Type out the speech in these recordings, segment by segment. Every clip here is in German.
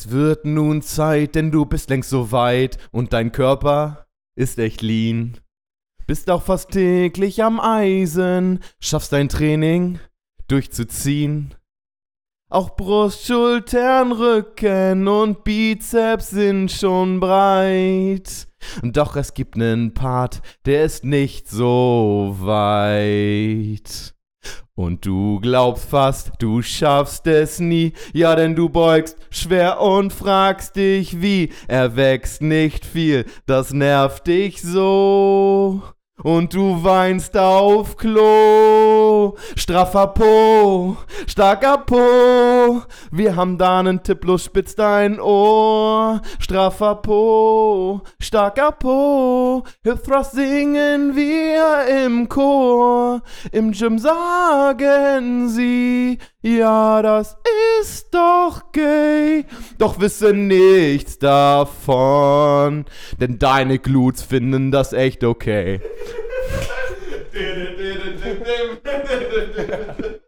Es wird nun Zeit, denn du bist längst so weit und dein Körper ist echt lean. Bist auch fast täglich am Eisen, schaffst dein Training durchzuziehen. Auch Brust, Schultern, Rücken und Bizeps sind schon breit. Doch es gibt nen Part, der ist nicht so weit. Und du glaubst fast, du schaffst es nie, ja, denn du beugst schwer und fragst dich wie. Er wächst nicht viel, das nervt dich so und du weinst auf Klo. Straffer Po, starker Po, wir haben da nen Tipp, los spitz dein Ohr. Straffer Po, starker Po, Hip Thrust singen wir im Chor. Im Gym sagen sie, ja, das ist doch gay, doch wisse nichts davon, denn deine Glutes finden das echt okay.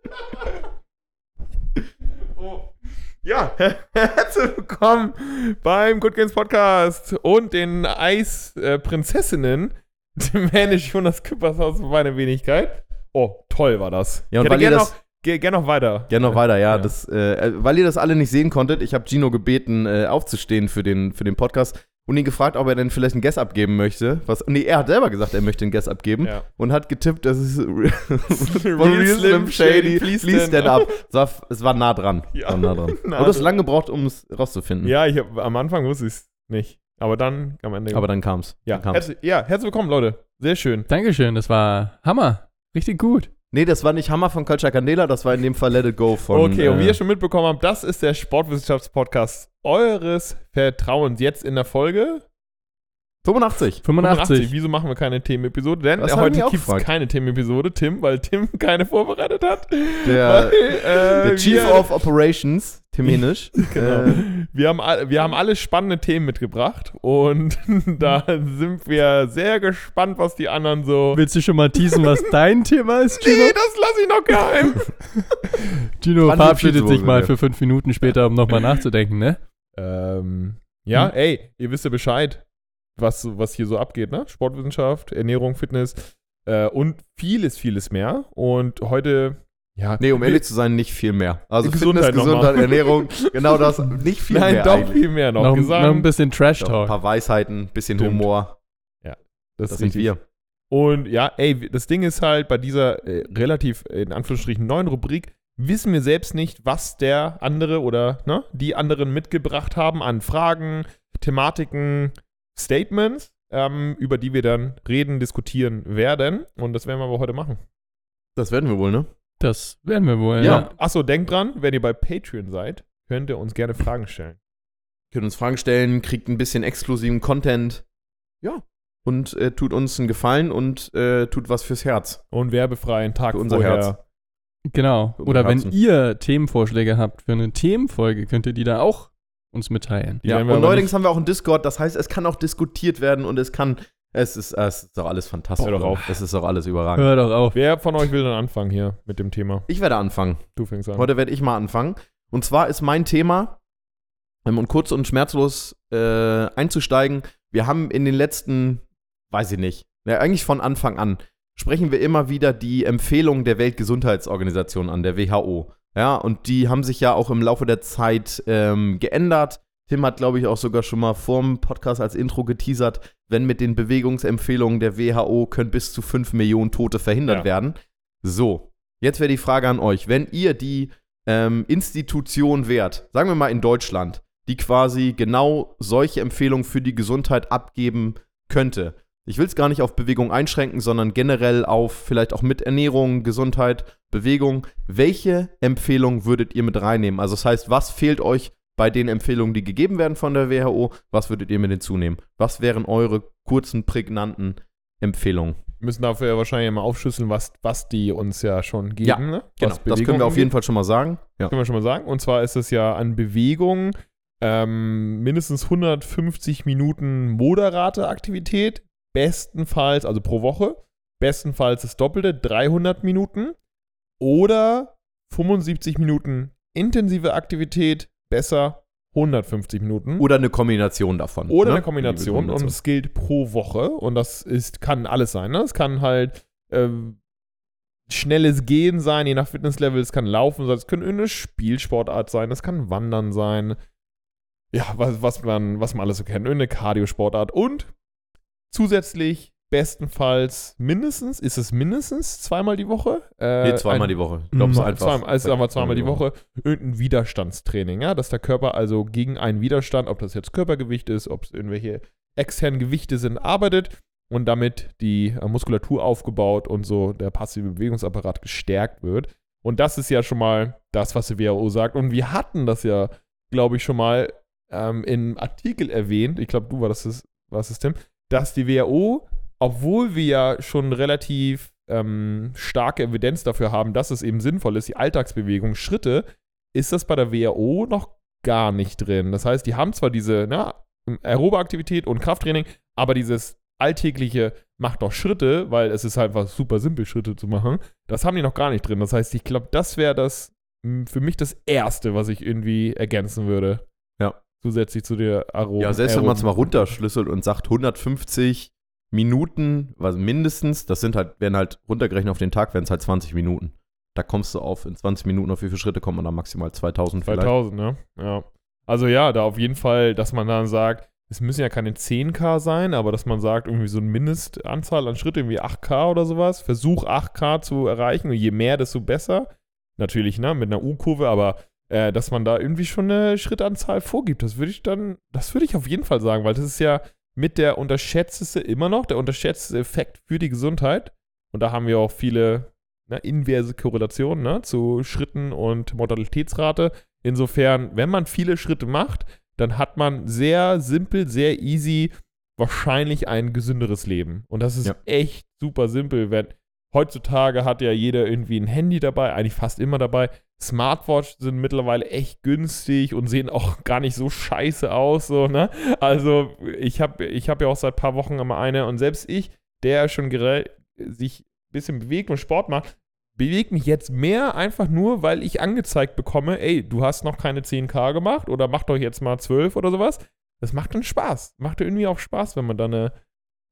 Ja, herzlich willkommen beim Good Games Podcast und den Eisprinzessinnen, dem Mänisch Jonas Küppershaus und meine Wenigkeit. Oh, toll war das. Ja, und ich hätte gerne noch, weiter. Gerne noch weiter, ja. Ja. Das, äh, weil ihr das alle nicht sehen konntet, ich habe Gino gebeten, äh, aufzustehen für den, für den Podcast und ihn gefragt, ob er denn vielleicht einen Guess abgeben möchte. Was, nee, er hat selber gesagt, er möchte einen Guess abgeben Ja. und hat getippt, dass es von Real Slim Shady, please please stand stand up. Es war, es war nah dran. Ja. War nah dran. Nah Aber du hast dran. lange gebraucht, um es rauszufinden. Ja, ich hab, am Anfang wusste ich es nicht. Aber dann am Ende. Aber dann ja, Dann kam's. herzlich, ja, herzlich willkommen, Leute. Sehr schön. Dankeschön, das war Hammer. Richtig gut. Nee, das war nicht Hammer von Culture Candela, das war in dem Fall Let It Go von. okay, und wie äh, ihr schon mitbekommen habt, das ist der Sportwissenschaftspodcast eures Vertrauens. Jetzt in der Folge 85. 85. Wieso machen wir keine Themenepisode? Denn Das heute gibt es keine Themenepisode, Tim, weil Tim keine vorbereitet hat. Der, weil, äh, der Chief wir, of Operations, Tim Henisch. Genau. äh, Wir haben, all- wir haben alle spannende Themen mitgebracht und da sind wir sehr gespannt, was die anderen so. Willst du schon mal teasen, was dein Thema ist, Gino? Nee, das lasse ich noch geheim. Gino Wann verabschiedet sich mal für fünf Minuten später, um nochmal nachzudenken, ne? ähm, ja, Hm. ey, ihr wisst ja Bescheid, was, was hier so abgeht, ne? Sportwissenschaft, Ernährung, Fitness äh, und vieles, vieles mehr. Und heute, ja. Nee, um ehrlich zu sein, nicht viel mehr. Also Gesundheit Fitness, Gesundheit. Ernährung, genau das, nicht viel Nein, mehr doch eigentlich. viel mehr noch. Noch, gesagt. noch ein bisschen Doch, ein Trash-Talk. paar Weisheiten, bisschen Stimmt. Humor, das, das ist sind wir. Und ja, ey, das Ding ist halt, bei dieser äh, relativ, in Anführungsstrichen, neuen Rubrik wissen wir selbst nicht, was der andere oder ne, die anderen mitgebracht haben an Fragen, Thematiken, Statements, ähm, über die wir dann reden, diskutieren werden. Und das werden wir aber heute machen. Das werden wir wohl, ne? Das werden wir wohl, Ja. ja. Achso, denkt dran, wenn ihr bei Patreon seid, könnt ihr uns gerne Fragen stellen. Könnt uns Fragen stellen, kriegt ein bisschen exklusiven Content. Ja. Und äh, tut uns einen Gefallen und äh, tut was fürs Herz. Und werbefrei einen Tag Für unser vorher. Herz. Genau. Oder wenn ihr Themenvorschläge habt für eine Themenfolge, könnt ihr die da auch uns mitteilen. Die ja, und neuerdings haben wir auch einen Discord, das heißt, es kann auch diskutiert werden und es kann. Es ist, es ist doch alles fantastisch. Hör doch auf. Es ist doch alles überragend. Hör doch auf. Wer von euch will dann anfangen hier mit dem Thema? Ich werde anfangen. Du fängst an. Heute werde ich mal anfangen. Und zwar ist mein Thema, ähm, um kurz und schmerzlos äh, einzusteigen, wir haben in den letzten, weiß ich nicht, ja, eigentlich von Anfang an, sprechen wir immer wieder die Empfehlungen der Weltgesundheitsorganisation an, der WHO. Ja, und die haben sich ja auch im Laufe der Zeit ähm, geändert. Tim hat, glaube ich, auch sogar schon mal vorm Podcast als Intro geteasert, wenn mit den Bewegungsempfehlungen der WHO können bis zu 5 Millionen Tote verhindert Ja. werden. So, jetzt wäre die Frage an euch, wenn ihr die ähm, Institution wärt, sagen wir mal in Deutschland, die quasi genau solche Empfehlungen für die Gesundheit abgeben könnte. Ich will es gar nicht auf Bewegung einschränken, sondern generell auf vielleicht auch mit Ernährung, Gesundheit, Bewegung. Welche Empfehlung würdet ihr mit reinnehmen? Also das heißt, was fehlt euch bei den Empfehlungen, die gegeben werden von der WHO? Was würdet ihr mit hinzunehmen? Was wären eure kurzen, prägnanten Empfehlungen? Wir müssen dafür ja wahrscheinlich mal aufschlüsseln, was, was die uns ja schon geben. Ja, ne? Genau, Was das Bewegung können wir auf jeden. Fall schon mal sagen. Ja. Können wir schon mal sagen. Und zwar ist es ja an Bewegung ähm, mindestens 150 Minuten moderate Aktivität. Bestenfalls, also pro Woche, bestenfalls das Doppelte, 300 Minuten. Oder 75 Minuten intensive Aktivität, besser 150 Minuten. Oder eine Kombination davon. Oder ne? eine Kombination, und es gilt pro Woche und das ist, kann alles sein. Ne? Es kann halt ähm, schnelles Gehen sein, je nach Fitnesslevel, es kann Laufen sein, es kann eine Spielsportart sein, es kann Wandern sein. Ja, was, was, man, was man alles so kennt, irgendeine Cardiosportart und zusätzlich bestenfalls mindestens, ist es mindestens zweimal die Woche? Äh, Nee, zweimal ein- die Woche. Ich glaube, es ist Mhm, einfach. Zweimal, es ist aber zweimal die Woche irgendein Widerstandstraining, ja, dass der Körper also gegen einen Widerstand, ob das jetzt Körpergewicht ist, ob es irgendwelche externen Gewichte sind, arbeitet und damit die äh, Muskulatur aufgebaut und so der passive Bewegungsapparat gestärkt wird. Und das ist ja schon mal das, was die WHO sagt. Und wir hatten das ja, glaube ich, schon mal ähm, im Artikel erwähnt. Ich glaube, du war das, warst es, Tim, dass die WHO, obwohl wir ja schon relativ ähm, starke Evidenz dafür haben, dass es eben sinnvoll ist, die Alltagsbewegung, Schritte, ist das bei der WHO noch gar nicht drin. Das heißt, die haben zwar diese ne, aerobe Aktivität und Krafttraining, aber dieses alltägliche macht doch Schritte, weil es ist halt einfach super simpel, Schritte zu machen. Das haben die noch gar nicht drin. Das heißt, ich glaube, das wäre das für mich das Erste, was ich irgendwie ergänzen würde. Zusätzlich zu der aeroben. Ja, selbst wenn man es mal runterschlüsselt und sagt 150 Minuten, also mindestens, das sind halt, werden halt runtergerechnet auf den Tag, werden es halt 20 Minuten. Da kommst du auf, in 20 Minuten, auf wie viele Schritte kommt man da maximal? 2000 vielleicht? 2000, ne? Ja. Also ja, da auf jeden Fall, dass man dann sagt, es müssen ja keine 10k sein, aber dass man sagt, irgendwie so eine Mindestanzahl an Schritte, irgendwie 8k oder sowas. Versuch 8k zu erreichen und je mehr, desto besser. Natürlich, ne, mit einer U-Kurve, aber äh, dass man da irgendwie schon eine Schrittanzahl vorgibt, das würde ich dann, das würde ich auf jeden Fall sagen, weil das ist ja mit der unterschätzteste, immer noch der unterschätzte Effekt für die Gesundheit. Und da haben wir auch viele ne, inverse Korrelationen ne, zu Schritten und Mortalitätsrate. Insofern, wenn man viele Schritte macht, dann hat man sehr simpel, sehr easy wahrscheinlich ein gesünderes Leben. Und das ist Ja. echt super simpel. Wenn, heutzutage hat ja jeder irgendwie ein Handy dabei, eigentlich fast immer dabei. Smartwatch sind mittlerweile echt günstig und sehen auch gar nicht so scheiße aus, so, ne? Also, ich habe ich hab ja auch seit ein paar Wochen immer eine und selbst ich, der schon sich ein bisschen bewegt und Sport macht, bewegt mich jetzt mehr einfach nur, weil ich angezeigt bekomme, ey, du hast noch keine 10k gemacht oder mach doch jetzt mal 12 oder sowas. Das macht dann Spaß. Macht irgendwie auch Spaß, wenn man da eine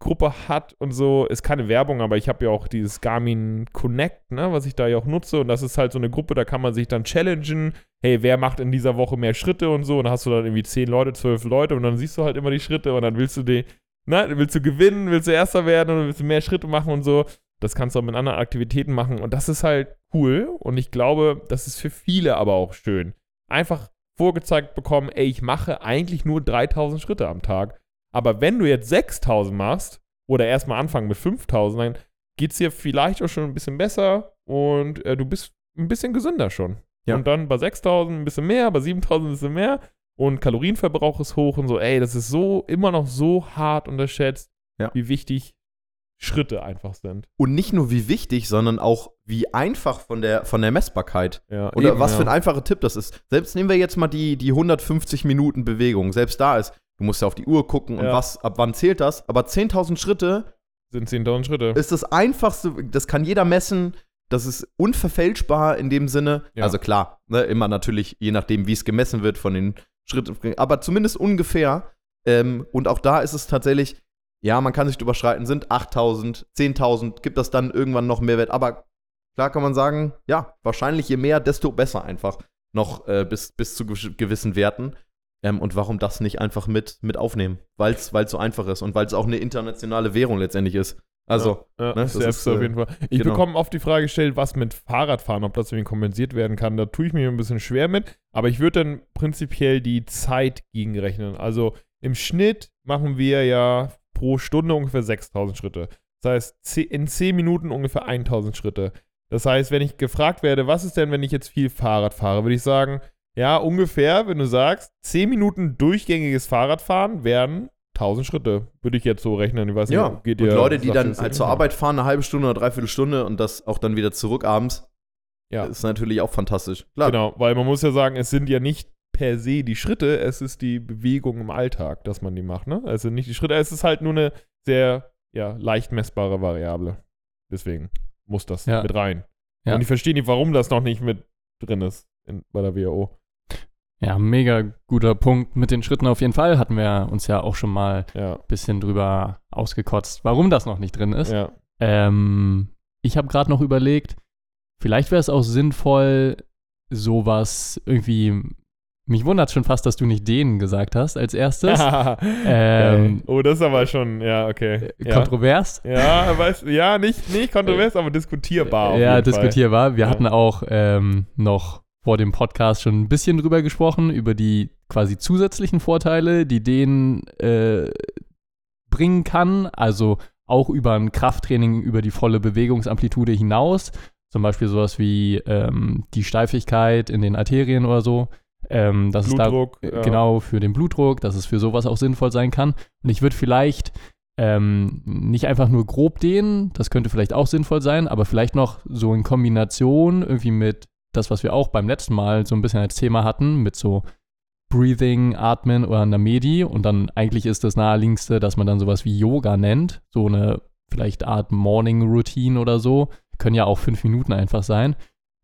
Gruppe hat und so. Ist keine Werbung, aber ich habe ja auch dieses Garmin Connect, ne, was ich da ja auch nutze. Und das ist halt so eine Gruppe, da kann man sich dann challengen. Hey, wer macht in dieser Woche mehr Schritte und so? Und dann hast du dann irgendwie 10 Leute, 12 Leute und dann siehst du halt immer die Schritte und dann willst du die, ne, willst du gewinnen, willst du Erster werden oder willst du mehr Schritte machen und so. Das kannst du auch mit anderen Aktivitäten machen und das ist halt cool und ich glaube, das ist für viele aber auch schön. Einfach vorgezeigt bekommen, ey, ich mache eigentlich nur 3000 Schritte am Tag. Aber wenn du jetzt 6000 machst oder erstmal anfangen mit 5000, dann geht es dir vielleicht auch schon ein bisschen besser und äh, du bist ein bisschen gesünder schon. Ja. Und dann bei 6000 ein bisschen mehr, bei 7000 ein bisschen mehr und Kalorienverbrauch ist hoch und so. Ey, das ist so immer noch so hart unterschätzt, Ja. wie wichtig Schritte einfach sind. Und nicht nur wie wichtig, sondern auch wie einfach von der, von der Messbarkeit. Ja, Oder eben, was ja. für ein einfacher Tipp das ist. Selbst nehmen wir jetzt mal die, die 150 Minuten Bewegung. Selbst da ist, du musst ja auf die Uhr gucken und Ja. was, ab wann zählt das. Aber 10.000 Schritte sind 10.000 Schritte. ist das einfachste, das kann jeder messen. Das ist unverfälschbar in dem Sinne. Ja. Also klar, ne, immer natürlich, je nachdem, wie es gemessen wird von den Schritten, aber zumindest ungefähr. Ähm, und auch da ist es tatsächlich, ja, man kann sich drüber streiten, sind 8000, 10.000, gibt das dann irgendwann noch Mehrwert. Aber klar kann man sagen, ja, wahrscheinlich je mehr, desto besser einfach noch äh, bis, bis zu gew- gewissen Werten. Ähm, und warum das nicht einfach mit, mit aufnehmen? Weil es so einfach ist und weil es auch eine internationale Währung letztendlich ist. Also, ja, ne, das ist, auf äh, jeden Fall. Ich genau. bekomme oft die Frage gestellt, was mit Fahrradfahren, ob das irgendwie kompensiert werden kann. Da tue ich mir ein bisschen schwer mit, aber ich würde dann prinzipiell die Zeit gegenrechnen. Also im Schnitt machen wir ja pro Stunde ungefähr 6000 Schritte. Das heißt, in 10 Minuten ungefähr 1000 Schritte. Das heißt, wenn ich gefragt werde, was ist denn, wenn ich jetzt viel Fahrrad fahre, würde ich sagen, ja, ungefähr, wenn du sagst, 10 Minuten durchgängiges Fahrradfahren wären 1000 Schritte. Würde ich jetzt so rechnen. Ich weiß Ja, nicht, geht und dir- Leute, die dann halt zur? Arbeit fahren, eine halbe Stunde oder dreiviertel Stunde und das auch dann wieder zurück abends, Ja. ist natürlich auch fantastisch. Klar, Genau, weil man muss ja sagen, es sind ja nicht per se die Schritte, es ist die Bewegung im Alltag, dass man die macht, ne? Also nicht die Schritte, es ist halt nur eine sehr, ja, leicht messbare Variable. Deswegen muss das Ja. mit rein. Ja. Und ich verstehe nicht, warum das noch nicht mit drin ist in, bei der WHO. Ja, mega guter Punkt mit den Schritten auf jeden Fall. Hatten wir uns ja auch schon mal Ja, ein bisschen drüber ausgekotzt, warum das noch nicht drin ist. ja. Ähm, ich habe gerade noch überlegt, vielleicht wäre es auch sinnvoll, sowas irgendwie. Mich wundert schon fast, dass du nicht denen gesagt hast als erstes. ähm, oh, das ist aber schon, ja, okay. Ja, Kontrovers. ja, weiß, ja nicht, nicht kontrovers, aber diskutierbar. ja, jeden Fall. diskutierbar. Wir Ja. hatten auch ähm, noch vor dem Podcast schon ein bisschen drüber gesprochen, über die quasi zusätzlichen Vorteile, die denen äh, bringen kann. Also auch über ein Krafttraining, über die volle Bewegungsamplitude hinaus. Zum Beispiel sowas wie ähm, die Steifigkeit in den Arterien oder so. Ähm, dass Blutdruck. es da, ja. genau für den Blutdruck, dass es für sowas auch sinnvoll sein kann. Und ich würde vielleicht ähm, nicht einfach nur grob dehnen, das könnte vielleicht auch sinnvoll sein, aber vielleicht noch so in Kombination irgendwie mit das, was wir auch beim letzten Mal so ein bisschen als Thema hatten, mit so Breathing, Atmen oder einer Medi. Und dann eigentlich ist das naheliegendste, dass man dann sowas wie Yoga nennt, so eine vielleicht Art Morning Routine oder so, können ja auch fünf Minuten einfach sein.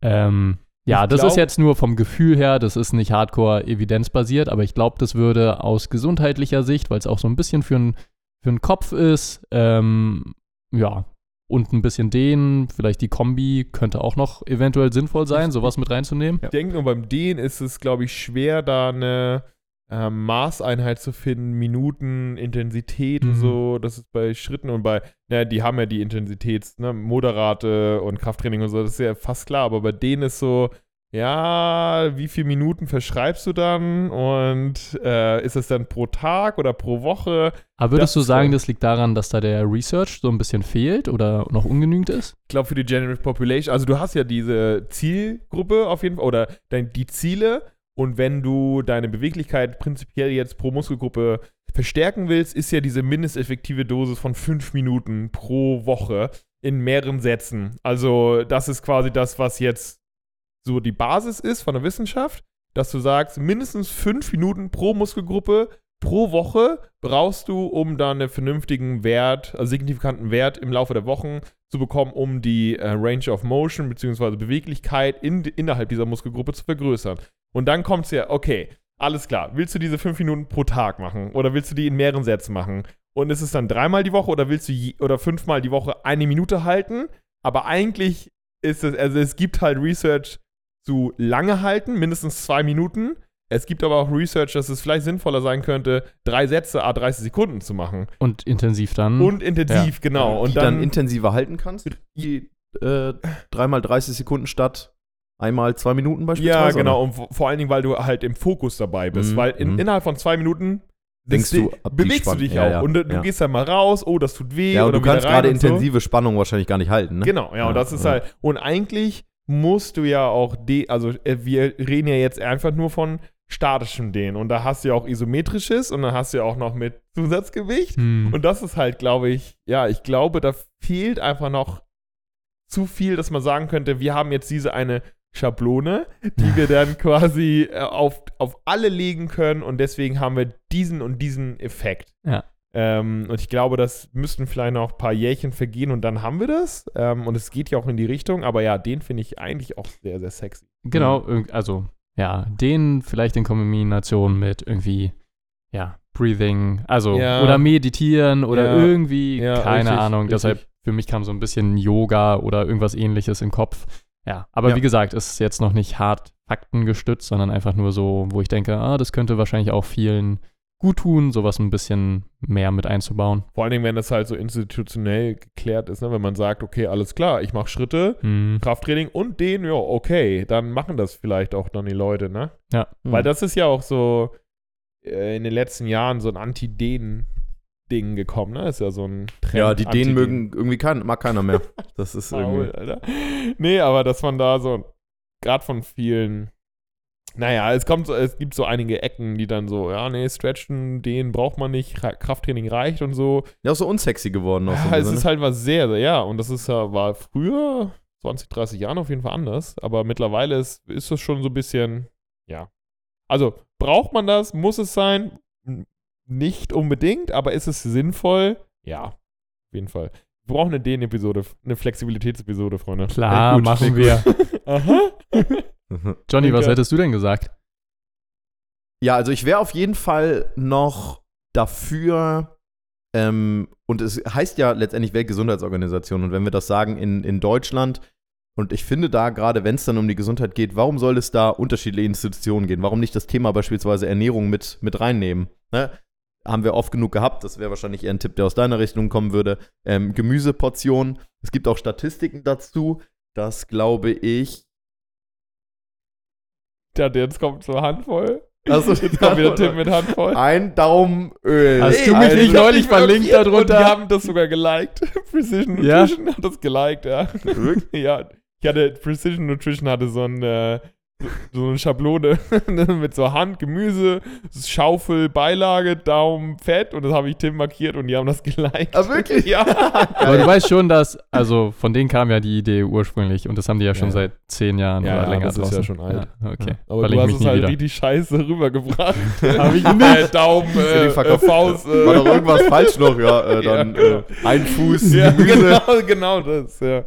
Ähm, ja, Ich das ist glaub- jetzt nur vom Gefühl her, das ist nicht hardcore evidenzbasiert, aber ich glaube, das würde aus gesundheitlicher Sicht, weil es auch so ein bisschen für, n, für den Kopf ist, ähm, ja, und ein bisschen dehnen, vielleicht die Kombi könnte auch noch eventuell sinnvoll sein, sowas mit reinzunehmen. Ich denke nur beim Dehnen ist es, glaube ich, schwer, da eine ähm, Maßeinheit zu finden, Minuten, Intensität und Mhm. so. Das ist bei Schritten und bei, ja, die haben ja die Intensitäts, ne, Moderate und Krafttraining und so, das ist ja fast klar, aber bei denen ist so, ja, wie viele Minuten verschreibst du dann und äh, ist es dann pro Tag oder pro Woche? Aber würdest Das du sagen, das liegt daran, dass da der Research so ein bisschen fehlt oder noch ungenügend ist? Ich glaube, für die General Population, also du hast ja diese Zielgruppe auf jeden Fall oder dein, die Ziele und wenn du deine Beweglichkeit prinzipiell jetzt pro Muskelgruppe verstärken willst, ist ja diese mindesteffektive Dosis von fünf Minuten pro Woche in mehreren Sätzen. Also das ist quasi das, was jetzt so die Basis ist von der Wissenschaft, dass du sagst, mindestens fünf Minuten pro Muskelgruppe pro Woche brauchst du, um da einen vernünftigen Wert, also signifikanten Wert im Laufe der Wochen zu bekommen, um die äh, Range of Motion bzw. Beweglichkeit in, innerhalb dieser Muskelgruppe zu vergrößern. Und dann kommt es ja, okay, alles klar, willst du diese fünf Minuten pro Tag machen oder willst du die in mehreren Sätzen machen? Und ist es dann dreimal die Woche oder willst du je, oder fünfmal die Woche eine Minute halten? Aber eigentlich ist es, also es gibt halt Research zu lange halten, mindestens zwei Minuten. Es gibt aber auch Research, dass es vielleicht sinnvoller sein könnte, drei Sätze a 30 Sekunden zu machen. Und intensiv dann. Und intensiv, genau. die Und dann, dann, intensiver halten kannst. Die äh, dreimal 30 Sekunden statt einmal zwei Minuten beispielsweise. ja, genau. oder? Und vor- allen Dingen, weil du halt im Fokus dabei bist. Mhm, Weil in, mhm. innerhalb von zwei Minuten Denkst du, die bewegst du dich ja, auch. ja, und du, ja. gehst dann mal raus, oh, das tut weh. Ja, und oder du kannst gerade und so. intensive Spannung wahrscheinlich gar nicht halten, ne? Genau, ja, Ja, und das ist ja. halt. Und eigentlich musst du ja auch, de also äh, wir reden ja jetzt einfach nur von statischem Dehnen. Und da hast du ja auch isometrisches und dann hast du ja auch noch mit Zusatzgewicht. Hm. Und das ist halt, glaube ich, ja, ich glaube, da fehlt einfach noch zu viel, dass man sagen könnte, wir haben jetzt diese eine Schablone, die wir dann quasi äh, auf, auf alle legen können und deswegen haben wir diesen und diesen Effekt. Ja. Ähm, und ich glaube, das müssten vielleicht noch ein paar Jährchen vergehen und dann haben wir das. Ähm, und es geht ja auch in die Richtung, aber ja, den finde ich eigentlich auch sehr, sehr sexy. Genau, also ja, den vielleicht in Kombination mit irgendwie, ja, Breathing, also Ja. oder meditieren oder Ja. irgendwie, Ja, keine richtig, Ahnung. richtig. Deshalb für mich kam so ein bisschen Yoga oder irgendwas ähnliches im Kopf. Ja, aber wie gesagt, es ist jetzt noch nicht hart faktengestützt, sondern einfach nur so, wo ich denke, ah, das könnte wahrscheinlich auch vielen gut tun, sowas ein bisschen mehr mit einzubauen. Vor allen Dingen, wenn das halt so institutionell geklärt ist, ne? wenn man sagt, okay, alles klar, ich mache Schritte, Hm. Krafttraining und den, ja, okay, dann machen das vielleicht auch dann die Leute, ne? Ja. Hm. Weil das ist ja auch so äh, in den letzten Jahren so ein Anti-Dehn-Ding gekommen, ne? Ist ja so ein Trend. Ja, die. Dehnen mögen irgendwie kein, mag keiner mehr. Das ist irgendwie. Alter. Nee, aber dass man da so, gerade von vielen, naja, es kommt, es gibt so einige Ecken, die dann so, ja, nee, stretchen, den braucht man nicht, Ra- Krafttraining reicht und so. Ja, auch so unsexy geworden. Auch so Ja, es bisschen, ist halt was sehr, sehr, ja, und das ist ja, war früher, 20, 30 Jahren auf jeden Fall anders, aber mittlerweile ist, ist das schon so ein bisschen, ja. Also, braucht man das? Muss es sein? Nicht unbedingt, aber ist es sinnvoll? Ja, auf jeden Fall. Wir brauchen eine DN-Episode, eine Flexibilitätsepisode, Freunde. Klar, gut, machen wir. Aha. ne? Johnny, was hättest du denn gesagt? Ja, also ich wäre auf jeden Fall noch dafür, ähm, und es heißt ja letztendlich Weltgesundheitsorganisation, und wenn wir das sagen in, in Deutschland, und ich finde da gerade, wenn es dann um die Gesundheit geht, warum soll es da unterschiedliche Institutionen gehen? Warum nicht das Thema beispielsweise Ernährung mit, mit reinnehmen? Ne? Haben wir oft genug gehabt. Das wäre wahrscheinlich eher ein Tipp, der aus deiner Richtung kommen würde. Ähm, Gemüseportionen. Es gibt auch Statistiken dazu, dass, glaube ich, Ja, jetzt kommt so eine Handvoll. also, Jetzt kommt wieder Tim mit Handvoll. ein Daumen Öl. Hast du mich Also- nicht neulich verlinkt Und die darunter? haben das sogar geliked. Precision Ja? Nutrition hat das geliked, ja. Wirklich? ja. Ich hatte, Precision Nutrition hatte so, ein, äh, so, eine Schablone mit so Hand, Gemüse, Schaufel, Beilage, Daumen, Fett und das habe ich Tim markiert und die haben das geliked. Ah, wirklich? ja. Aber du weißt schon, dass, also von denen kam ja die Idee ursprünglich und das haben die ja schon Ja. seit zehn Jahren Ja, oder ja, länger das ist draußen. ja schon alt. Ja, okay. Aber Verlinke du hast mich es halt wieder. richtig scheiße rübergebracht. Hab ich äh, Daumen, Ist äh, äh, Faust. Äh, War doch irgendwas falsch noch, ja. Äh, dann Ja. äh, ein Fuß ja, Gemüse, genau, genau das, ja.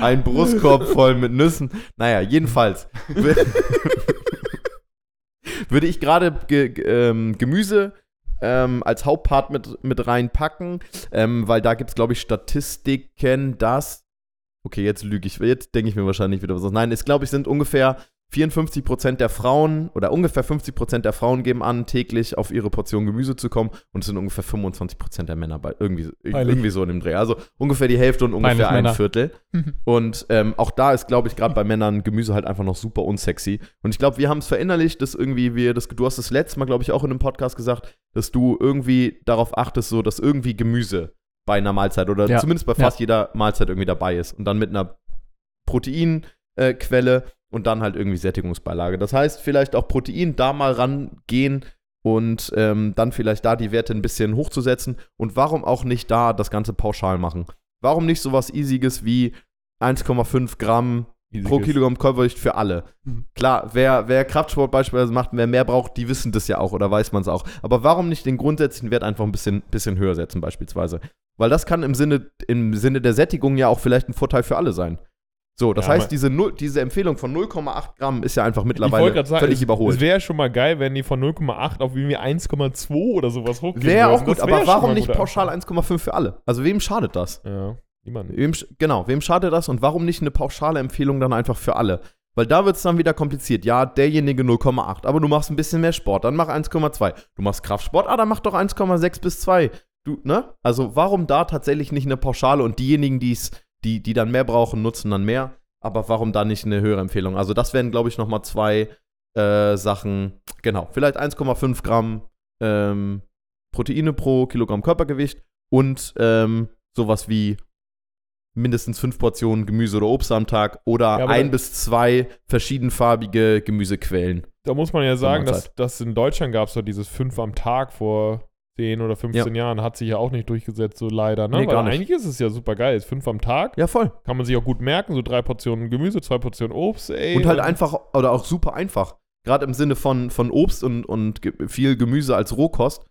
ein Brustkorb voll mit Nüssen. Naja, jedenfalls. Wür- Würde ich gerade ge ähm, Gemüse ähm, als Hauptpart mit, mit reinpacken, ähm, weil da gibt es, glaube ich, Statistiken, dass. Okay, jetzt lüge ich. Jetzt denke ich mir wahrscheinlich wieder was. Nein, es glaube ich sind ungefähr 54% der Frauen oder ungefähr 50% der Frauen geben an, täglich auf ihre Portion Gemüse zu kommen und es sind ungefähr 25% der Männer bei irgendwie, irgendwie so in dem Dreh. Also ungefähr die Hälfte und ungefähr Peinlich, ein Männer. Viertel. Und ähm, auch da ist, glaube ich, gerade bei Männern Gemüse halt einfach noch super unsexy. Und ich glaube, wir haben es verinnerlicht, dass irgendwie wir das, du hast das letzte Mal, glaube ich, auch in einem Podcast gesagt, dass du irgendwie darauf achtest, so, dass irgendwie Gemüse bei einer Mahlzeit oder Ja. zumindest bei fast jeder Mahlzeit irgendwie dabei ist. Und dann mit einer Proteinquelle und dann halt irgendwie Sättigungsbeilage. Das heißt, vielleicht auch Protein da mal rangehen und ähm, dann vielleicht da die Werte ein bisschen hochzusetzen. Und warum auch nicht da das Ganze pauschal machen? Warum nicht sowas Easiges wie 1,5 Gramm pro Kilogramm Körpergewicht für alle? Mhm. Klar, wer, wer Kraftsport beispielsweise macht, wer mehr braucht, die wissen das ja auch oder weiß man es auch. Aber warum nicht den grundsätzlichen Wert einfach ein bisschen, bisschen höher setzen beispielsweise? Weil das kann im Sinne, im Sinne der Sättigung ja auch vielleicht ein Vorteil für alle sein. So, das Ja, heißt, diese, null- diese Empfehlung von 0,8 Gramm ist ja einfach mittlerweile sagen, völlig es, überholt. es wäre schon mal geil, wenn die von 0,8 auf irgendwie 1,2 oder sowas hochgehen Wäre auch gut, wär aber warum nicht pauschal Anfang. 1,5 für alle? Also wem schadet das? Ja, niemand. Wem, sch- genau, wem schadet das und warum nicht eine pauschale Empfehlung dann einfach für alle? Weil da wird es dann wieder kompliziert. Ja, derjenige 0,8, aber du machst ein bisschen mehr Sport, dann mach 1,2. Du machst Kraftsport, ah, dann mach doch 1,6 bis 2. Du, ne? Also warum da tatsächlich nicht eine Pauschale und diejenigen, die's, die, die dann mehr brauchen, nutzen dann mehr? Aber warum da nicht eine höhere Empfehlung? Also das wären, glaube ich, nochmal zwei äh, Sachen. Genau, vielleicht 1,5 Gramm ähm, Proteine pro Kilogramm Körpergewicht und ähm, sowas wie mindestens fünf Portionen Gemüse oder Obst am Tag oder Ja, ein dann- bis zwei verschiedenfarbige Gemüsequellen. Da muss man ja sagen, dass, dass in Deutschland gab es doch dieses 5 am Tag vor 10 oder 15 Jahren. Hat sich ja auch nicht durchgesetzt, so leider. Ne? Nee, Weil eigentlich ist es ja super geil. 5 am Tag Ja, voll. kann man sich auch gut merken. So drei Portionen Gemüse, zwei Portionen Obst. Ey, Und halt einfach, oder auch super einfach. Gerade im Sinne von, von Obst und, und viel Gemüse als Rohkost.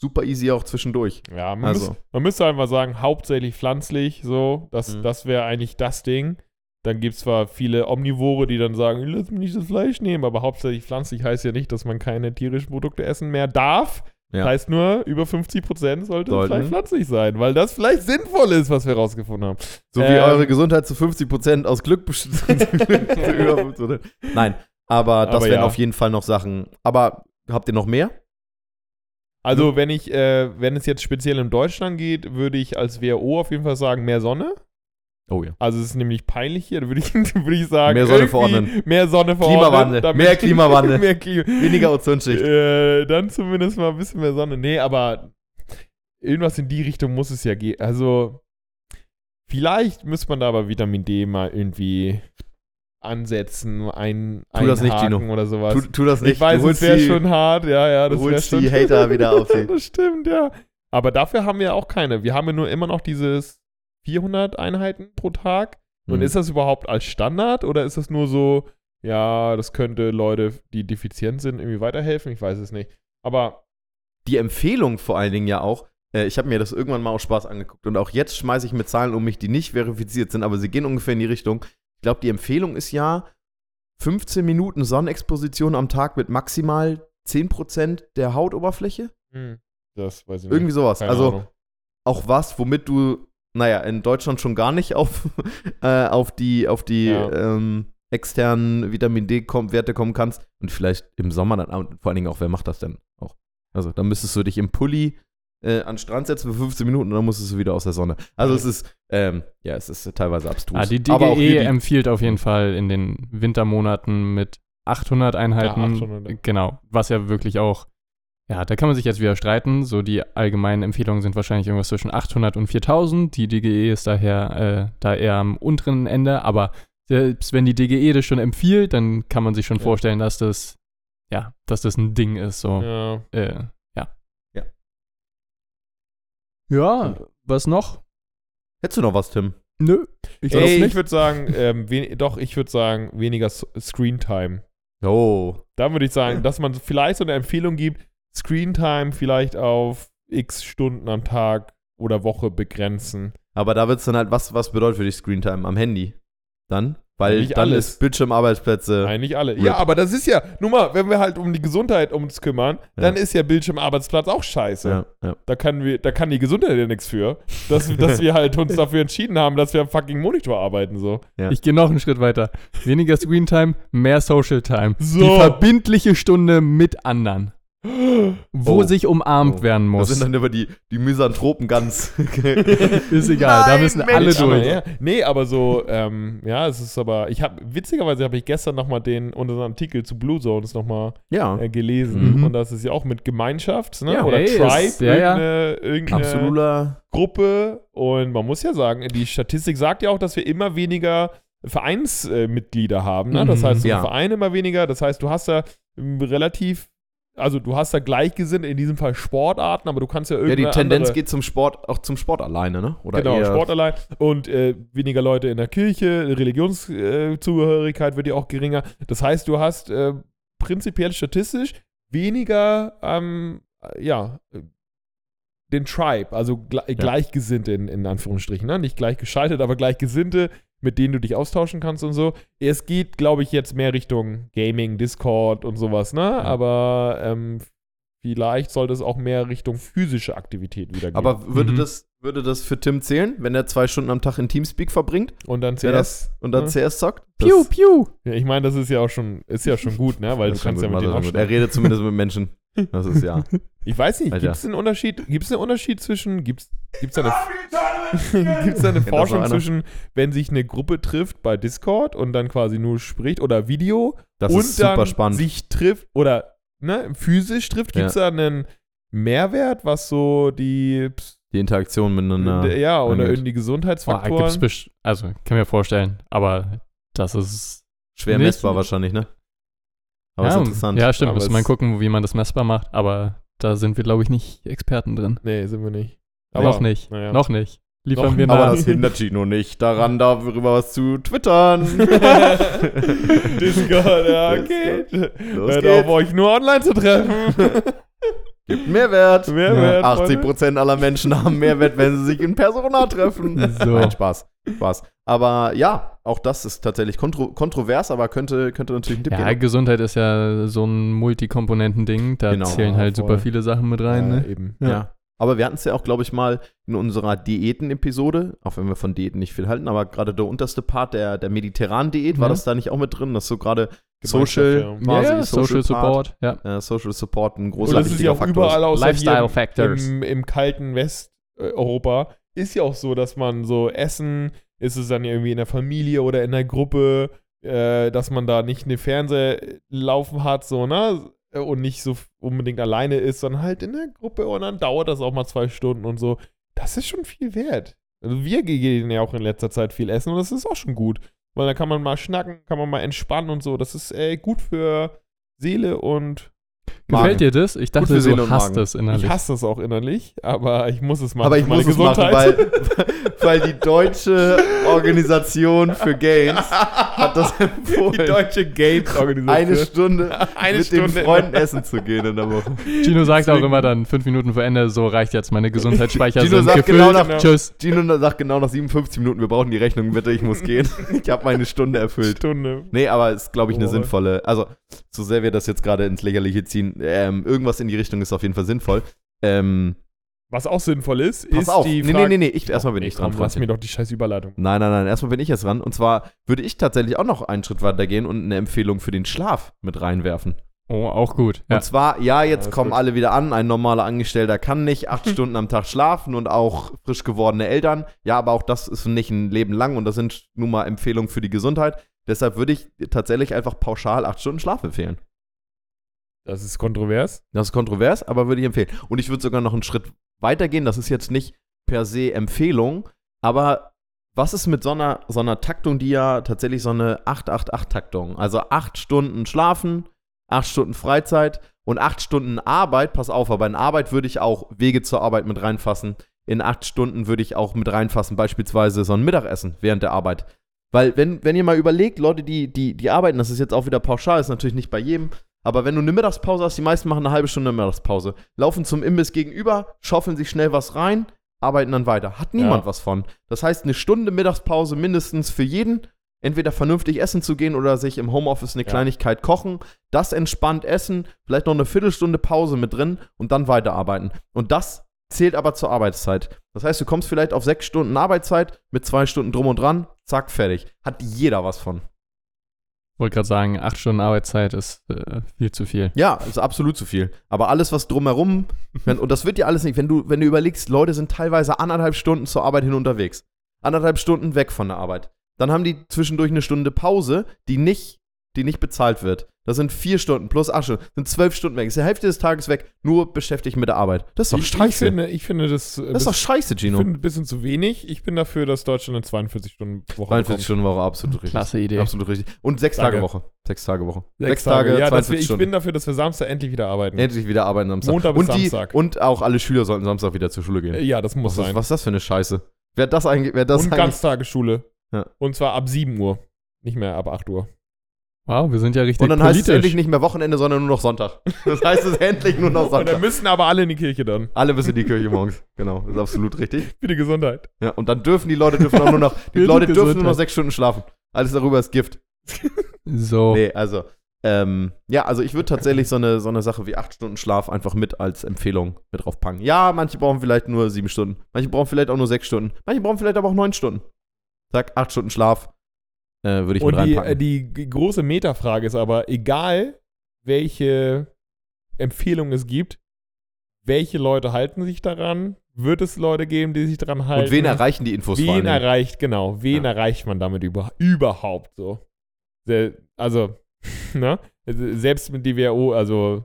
Super easy auch zwischendurch. Ja, man, Also. müß, man müsste einfach sagen, hauptsächlich pflanzlich, so. Das, Mhm. das wäre eigentlich das Ding. Dann gibt es zwar viele Omnivore, die dann sagen, lass mich nicht das Fleisch nehmen, aber hauptsächlich pflanzlich heißt ja nicht, dass man keine tierischen Produkte essen mehr darf. Ja. Heißt nur, über 50% sollte Sollten. vielleicht pflanzlich sein, weil das vielleicht sinnvoll ist, was wir rausgefunden haben. So wie Ähm. eure Gesundheit zu 50% aus Glück 50%. Nein, aber das Aber wären ja. auf jeden Fall noch Sachen. Aber habt ihr noch mehr? Also, wenn ich, äh, wenn es jetzt speziell in Deutschland geht, würde ich als WHO auf jeden Fall sagen, mehr Sonne. Oh ja. Also es ist nämlich peinlich hier, da würde ich, würde ich sagen, Mehr Sonne verordnen. Mehr Sonne verordnen. Klimawandel. damit- Mehr Klimawandel. mehr Klima. Weniger Ozonschicht. Äh, dann zumindest mal ein bisschen mehr Sonne. Nee, aber irgendwas in die Richtung muss es ja gehen. Also vielleicht müsste man da aber Vitamin D mal irgendwie ansetzen, ein, Tu das nicht, Gino. oder sowas. Tu, tu das nicht. ich weiß, es wäre schon hart, ja, ja, das wäre schon. die Hater wieder auf sie. das stimmt, ja. Aber dafür haben wir auch keine. Wir haben ja nur immer noch dieses 400 Einheiten pro Tag. Und Mhm. ist das überhaupt als Standard oder ist das nur so, ja, das könnte Leute, die defizient sind, irgendwie weiterhelfen? Ich weiß es nicht. Aber die Empfehlung vor allen Dingen ja auch, äh, ich habe mir das irgendwann mal aus Spaß angeguckt und auch jetzt schmeiße ich mit Zahlen um mich, die nicht verifiziert sind, aber sie gehen ungefähr in die Richtung. Ich glaube, die Empfehlung ist ja 15 Minuten Sonnenexposition am Tag mit maximal 10% der Hautoberfläche. Hm, Das weiß ich Irgendwie sowas. Keine also Ahnung. auch was, womit du, naja, in Deutschland schon gar nicht auf, äh, auf die, auf die Ja. ähm, externen Vitamin D-Werte kommen kannst. Und vielleicht im Sommer dann, vor allen Dingen auch, wer macht das denn auch? Also, dann müsstest du dich im Pulli äh, an den Strand setzen für 15 Minuten und dann musstest du wieder aus der Sonne. Also, es ist, ähm, ja, es ist teilweise abstrus. Ah, die Aber auch hier DGE die- empfiehlt auf jeden Fall in den Wintermonaten mit 800 Einheiten. Ja, 800, ja. Genau, was ja wirklich auch, ja, da kann man sich jetzt wieder streiten. So die allgemeinen Empfehlungen sind wahrscheinlich irgendwas zwischen 800 und 4000. Die DGE ist daher äh, da eher am unteren Ende, aber selbst wenn die DGE das schon empfiehlt, dann kann man sich schon Ja. vorstellen, dass das, ja, dass das ein Ding ist. So, Ja. äh, ja. Ja. Ja, was noch? Hättest du noch was, Tim? Nö. Ich Ey, ich würde sagen, ähm, doch, ich würde sagen, weniger S- Screentime. Oh. Da würde ich sagen, dass man vielleicht so eine Empfehlung gibt, Screentime vielleicht auf x Stunden am Tag oder Woche begrenzen. Aber da wird es dann halt, was, was bedeutet für dich Screentime am Handy? Dann? Weil Nicht dann alles. ist Bildschirmarbeitsplätze. Nein, nicht alle. Rip. Ja, aber das ist ja, nun mal, wenn wir halt um die Gesundheit uns kümmern, Ja. dann ist ja Bildschirmarbeitsplatz auch scheiße. Ja, ja. Da, kann wir, da kann die Gesundheit ja nichts für, dass, dass wir halt uns dafür entschieden haben, dass wir am fucking Monitor arbeiten. So. Ja. Ich gehe noch einen Schritt weiter. Weniger Screentime, mehr Social Time. So. Die verbindliche Stunde mit anderen. Wo Oh. sich umarmt Oh. werden Das muss. sind dann über die, die Misanthropen ganz. Ist egal, da Nein, müssen Mensch. alle Aber, durch. ja, nee, aber so, ähm, ja, es ist aber, ich habe, witzigerweise habe ich gestern nochmal den, unseren Artikel zu Blue Zones nochmal ja, äh, gelesen. Mhm. Und das ist ja auch mit Gemeinschaft, ne? Ja. Oder Ey, Tribe, ist- irgendeine, irgendeine absoluter. Gruppe. Und man muss ja sagen, die Statistik sagt ja auch, dass wir immer weniger Vereinsmitglieder haben. Ne? Das Mhm. heißt, so Ja. Vereine immer weniger. Das heißt, du hast da ähm, relativ, also du hast da gleichgesinnt, in diesem Fall Sportarten, aber du kannst ja Ja, irgendwie. die Tendenz geht zum Sport, auch zum Sport alleine, ne? Oder Genau, Sport allein. Und äh, weniger Leute in der Kirche, Religionszugehörigkeit wird ja auch geringer. Das heißt, du hast äh, prinzipiell statistisch weniger, ähm, äh, ja, äh, den Tribe, also gle Gleichgesinnte in, in Anführungsstrichen, ne? nicht gleichgeschaltet, aber Gleichgesinnte, mit denen du dich austauschen kannst und so. Es geht, glaube ich, jetzt mehr Richtung Gaming, Discord und sowas, ne? Aber ähm, vielleicht sollte es auch mehr Richtung physische Aktivität wieder gehen. Aber würde, Mhm. das, würde das für Tim zählen, wenn er zwei Stunden am Tag in Teamspeak verbringt und dann CS. und dann ne? CS zockt? Piu, piu. Ja, ich meine, das ist ja auch schon, ist ja schon gut, ne? Weil Das du kannst ja mit denen das gut. Er redet zumindest mit Menschen. Das ist ja. Ich weiß nicht, gibt es einen Unterschied, gibt es einen Unterschied zwischen, gibt es da eine, gibt's da eine Kennt das Forschung zwischen, wenn sich eine Gruppe trifft bei Discord und dann quasi nur spricht oder Video Das und ist super dann spannend. sich trifft oder ne, physisch trifft, gibt es da einen Mehrwert, was so die, Die Interaktion miteinander. ja, oder angeht. irgendwie Gesundheitsfaktoren. gibt's best- also, kann mir vorstellen, aber das ist. Schwer messbar wahrscheinlich, ne? Aber ja, ist interessant. Ja, stimmt. Aber man es- gucken, wie man das messbar macht, aber da sind wir, glaube ich, nicht Experten drin. nee, sind wir nicht. noch nicht. naja. Noch nicht. Liefern Noch wir nicht. Aber nach. das hindert Gino nicht daran, darüber was zu twittern. Discord, ja, okay. Los Hört geht's. auf, euch nur online zu treffen. Gibt Mehrwert. Mehrwert, 80% aller Menschen haben Mehrwert, wenn sie sich in Persona treffen. So. Nein, Spaß. Spaß. Aber ja, auch das ist tatsächlich kontro kontrovers, aber könnte, könnte natürlich ein Tipp Ja, geben. Gesundheit ist ja so ein Multikomponenten-Ding. Da Genau, zählen halt voll. super viele Sachen mit rein. Ja, Ne? eben. Ja. Ja. Aber wir hatten es ja auch, glaube ich, mal in unserer Diäten-Episode, auch wenn wir von Diäten nicht viel halten, aber gerade der unterste Part der, der mediterranen Diät, war Ja. das da nicht auch mit drin? Das ist so gerade Social, ja. Ja, quasi ja, Social Part, Support. Ja. Äh, Social Support ein Und großer das ist ja auch Faktor. überall außer Lifestyle Factors. im, im kalten Westeuropa ist ja auch so, dass man so Essen, ist es dann irgendwie in der Familie oder in der Gruppe, äh, dass man da nicht eine Fernseher laufen hat, so, ne? Und nicht so unbedingt alleine ist, sondern halt in der Gruppe und dann dauert das auch mal zwei Stunden und so. Das ist schon viel wert. Also wir gehen ja auch in letzter Zeit viel essen und das ist auch schon gut. Weil da kann man mal schnacken, kann man mal entspannen und so. Das ist äh, gut für Seele und Gefällt dir das? Ich dachte, du hasst Magen. es innerlich. ich hasse das auch innerlich, aber ich muss es machen. Aber ich muss es machen, Gesundheit. weil, weil die deutsche Organisation für Gains hat das empfohlen, die deutsche Games-Organisation. eine Stunde Eine mit Stunde. den Freunden essen zu gehen in der Woche. Gino sagt auch Deswegen- immer dann fünf Minuten vor Ende, so reicht jetzt meine Gesundheitsspeicher Gino sind sagt gefüllt. genau nach- Tschüss. Gino sagt genau nach 57 Minuten, wir brauchen die Rechnung, bitte, ich muss gehen. Ich habe meine Stunde erfüllt. Stunde. Nee, aber ist, glaube ich, eine Boah. sinnvolle. Also, so sehr wir das jetzt gerade ins Lächerliche ziehen, ähm, irgendwas in die Richtung ist auf jeden Fall sinnvoll. Ähm, Was auch sinnvoll ist, pass ist auf. die Nee, Frage. nee, nee, nee, ich, erstmal bin Nee, ich dran. komm, lass mir doch die scheiß Überleitung. Nein, nein, nein, erstmal bin ich jetzt dran. Und zwar würde ich tatsächlich auch noch einen Schritt weiter gehen und eine Empfehlung für den Schlaf mit reinwerfen. Oh, auch gut. Ja. Und zwar, ja, jetzt ist kommen gut. alle wieder an. Ein normaler Angestellter kann nicht acht Stunden am Tag schlafen und auch frisch gewordene Eltern. Ja, aber auch das ist nicht ein Leben lang und das sind nun mal Empfehlungen für die Gesundheit. Deshalb würde ich tatsächlich einfach pauschal acht Stunden Schlaf empfehlen. Das ist kontrovers. Das ist kontrovers, aber würde ich empfehlen. Und ich würde sogar noch einen Schritt weiter gehen. Das ist jetzt nicht per se Empfehlung, aber was ist mit so einer, so einer Taktung, die ja tatsächlich so eine 8-8-8-Taktung, also acht Stunden schlafen, acht Stunden Freizeit und acht Stunden Arbeit, pass auf, aber in Arbeit würde ich auch Wege zur Arbeit mit reinfassen. In acht Stunden würde ich auch mit reinfassen, beispielsweise so ein Mittagessen während der Arbeit. Weil, wenn, wenn ihr mal überlegt, Leute, die, die, die arbeiten, das ist jetzt auch wieder pauschal, ist natürlich nicht bei jedem, aber wenn du eine Mittagspause hast, die meisten machen eine halbe Stunde Mittagspause, laufen zum Imbiss gegenüber, schaufeln sich schnell was rein, arbeiten dann weiter. Hat niemand Ja. was von. Das heißt, eine Stunde Mittagspause mindestens für jeden, entweder vernünftig essen zu gehen oder sich im Homeoffice eine Ja. Kleinigkeit kochen, das entspannt essen, vielleicht noch eine Viertelstunde Pause mit drin und dann weiterarbeiten. Und das zählt aber zur Arbeitszeit. Das heißt, du kommst vielleicht auf sechs Stunden Arbeitszeit mit zwei Stunden drum und dran, zack, fertig. Hat jeder was von. Wollte gerade sagen, acht Stunden Arbeitszeit ist äh, viel zu viel. Ja, ist absolut zu viel. Aber alles, was drumherum, wenn, und das wird dir alles nicht, wenn du, wenn du überlegst, Leute sind teilweise anderthalb Stunden zur Arbeit hin unterwegs. Anderthalb Stunden weg von der Arbeit. Dann haben die zwischendurch eine Stunde Pause, die nicht, die nicht bezahlt wird. Das sind vier Stunden plus Asche, sind zwölf Stunden weg. Ist die Hälfte des Tages weg, nur beschäftigt mit der Arbeit. Das ist doch ich, ich, scheiße. finde, ich finde das, äh, das ist doch scheiße, ich Gino. finde ein bisschen zu wenig. Ich bin dafür, dass Deutschland eine 42-Stunden-Woche 42 Stunden Woche, absolut richtig. Klasse Idee. Absolut richtig. Und sechs Danke. Tage Woche. Sechs Tage Woche. Sechs Tage. Ja, dass wir, 42 ich Stunden. bin dafür, dass wir Samstag endlich wieder arbeiten. Endlich wieder arbeiten Samstag. Montag bis und die, Samstag. Und auch alle Schüler sollten Samstag wieder zur Schule gehen. Äh, Ja, das muss was, ist, sein. was ist das für eine Scheiße? Wer hat das eigentlich? Wer hat das Und? Ganztagesschule. Ja. Und zwar ab 7 Uhr. Nicht mehr ab 8 Uhr. Wow, wir sind ja richtig Und dann heißt es politisch. endlich nicht mehr Wochenende, sondern nur noch Sonntag. Das heißt es endlich nur noch Und dann Sonntag. müssen aber alle in die Kirche dann. Alle bis in die Kirche morgens. Genau, das ist absolut richtig. Für die Gesundheit. Ja, und dann dürfen die Leute dürfen auch nur noch, die Leute dürfen nur noch sechs Stunden schlafen. Alles darüber ist Gift. so. Nee, also, ähm, ja, also ich würde tatsächlich so eine, so eine Sache wie acht Stunden Schlaf einfach mit als Empfehlung mit draufpacken. Ja, manche brauchen vielleicht nur sieben Stunden. Manche brauchen vielleicht auch nur sechs Stunden. Manche brauchen vielleicht aber auch neun Stunden. Sag, acht Stunden Schlaf äh, würde ich Und mit die, reinpacken. äh, die g- große Metafrage ist aber, egal welche Empfehlung es gibt, welche Leute halten sich daran? Wird es Leute geben, die sich daran halten? und wen erreichen die Infos Wen erreicht, genau, wen Ja. erreicht man damit über, überhaupt so? Also, ne? Selbst mit DWO, also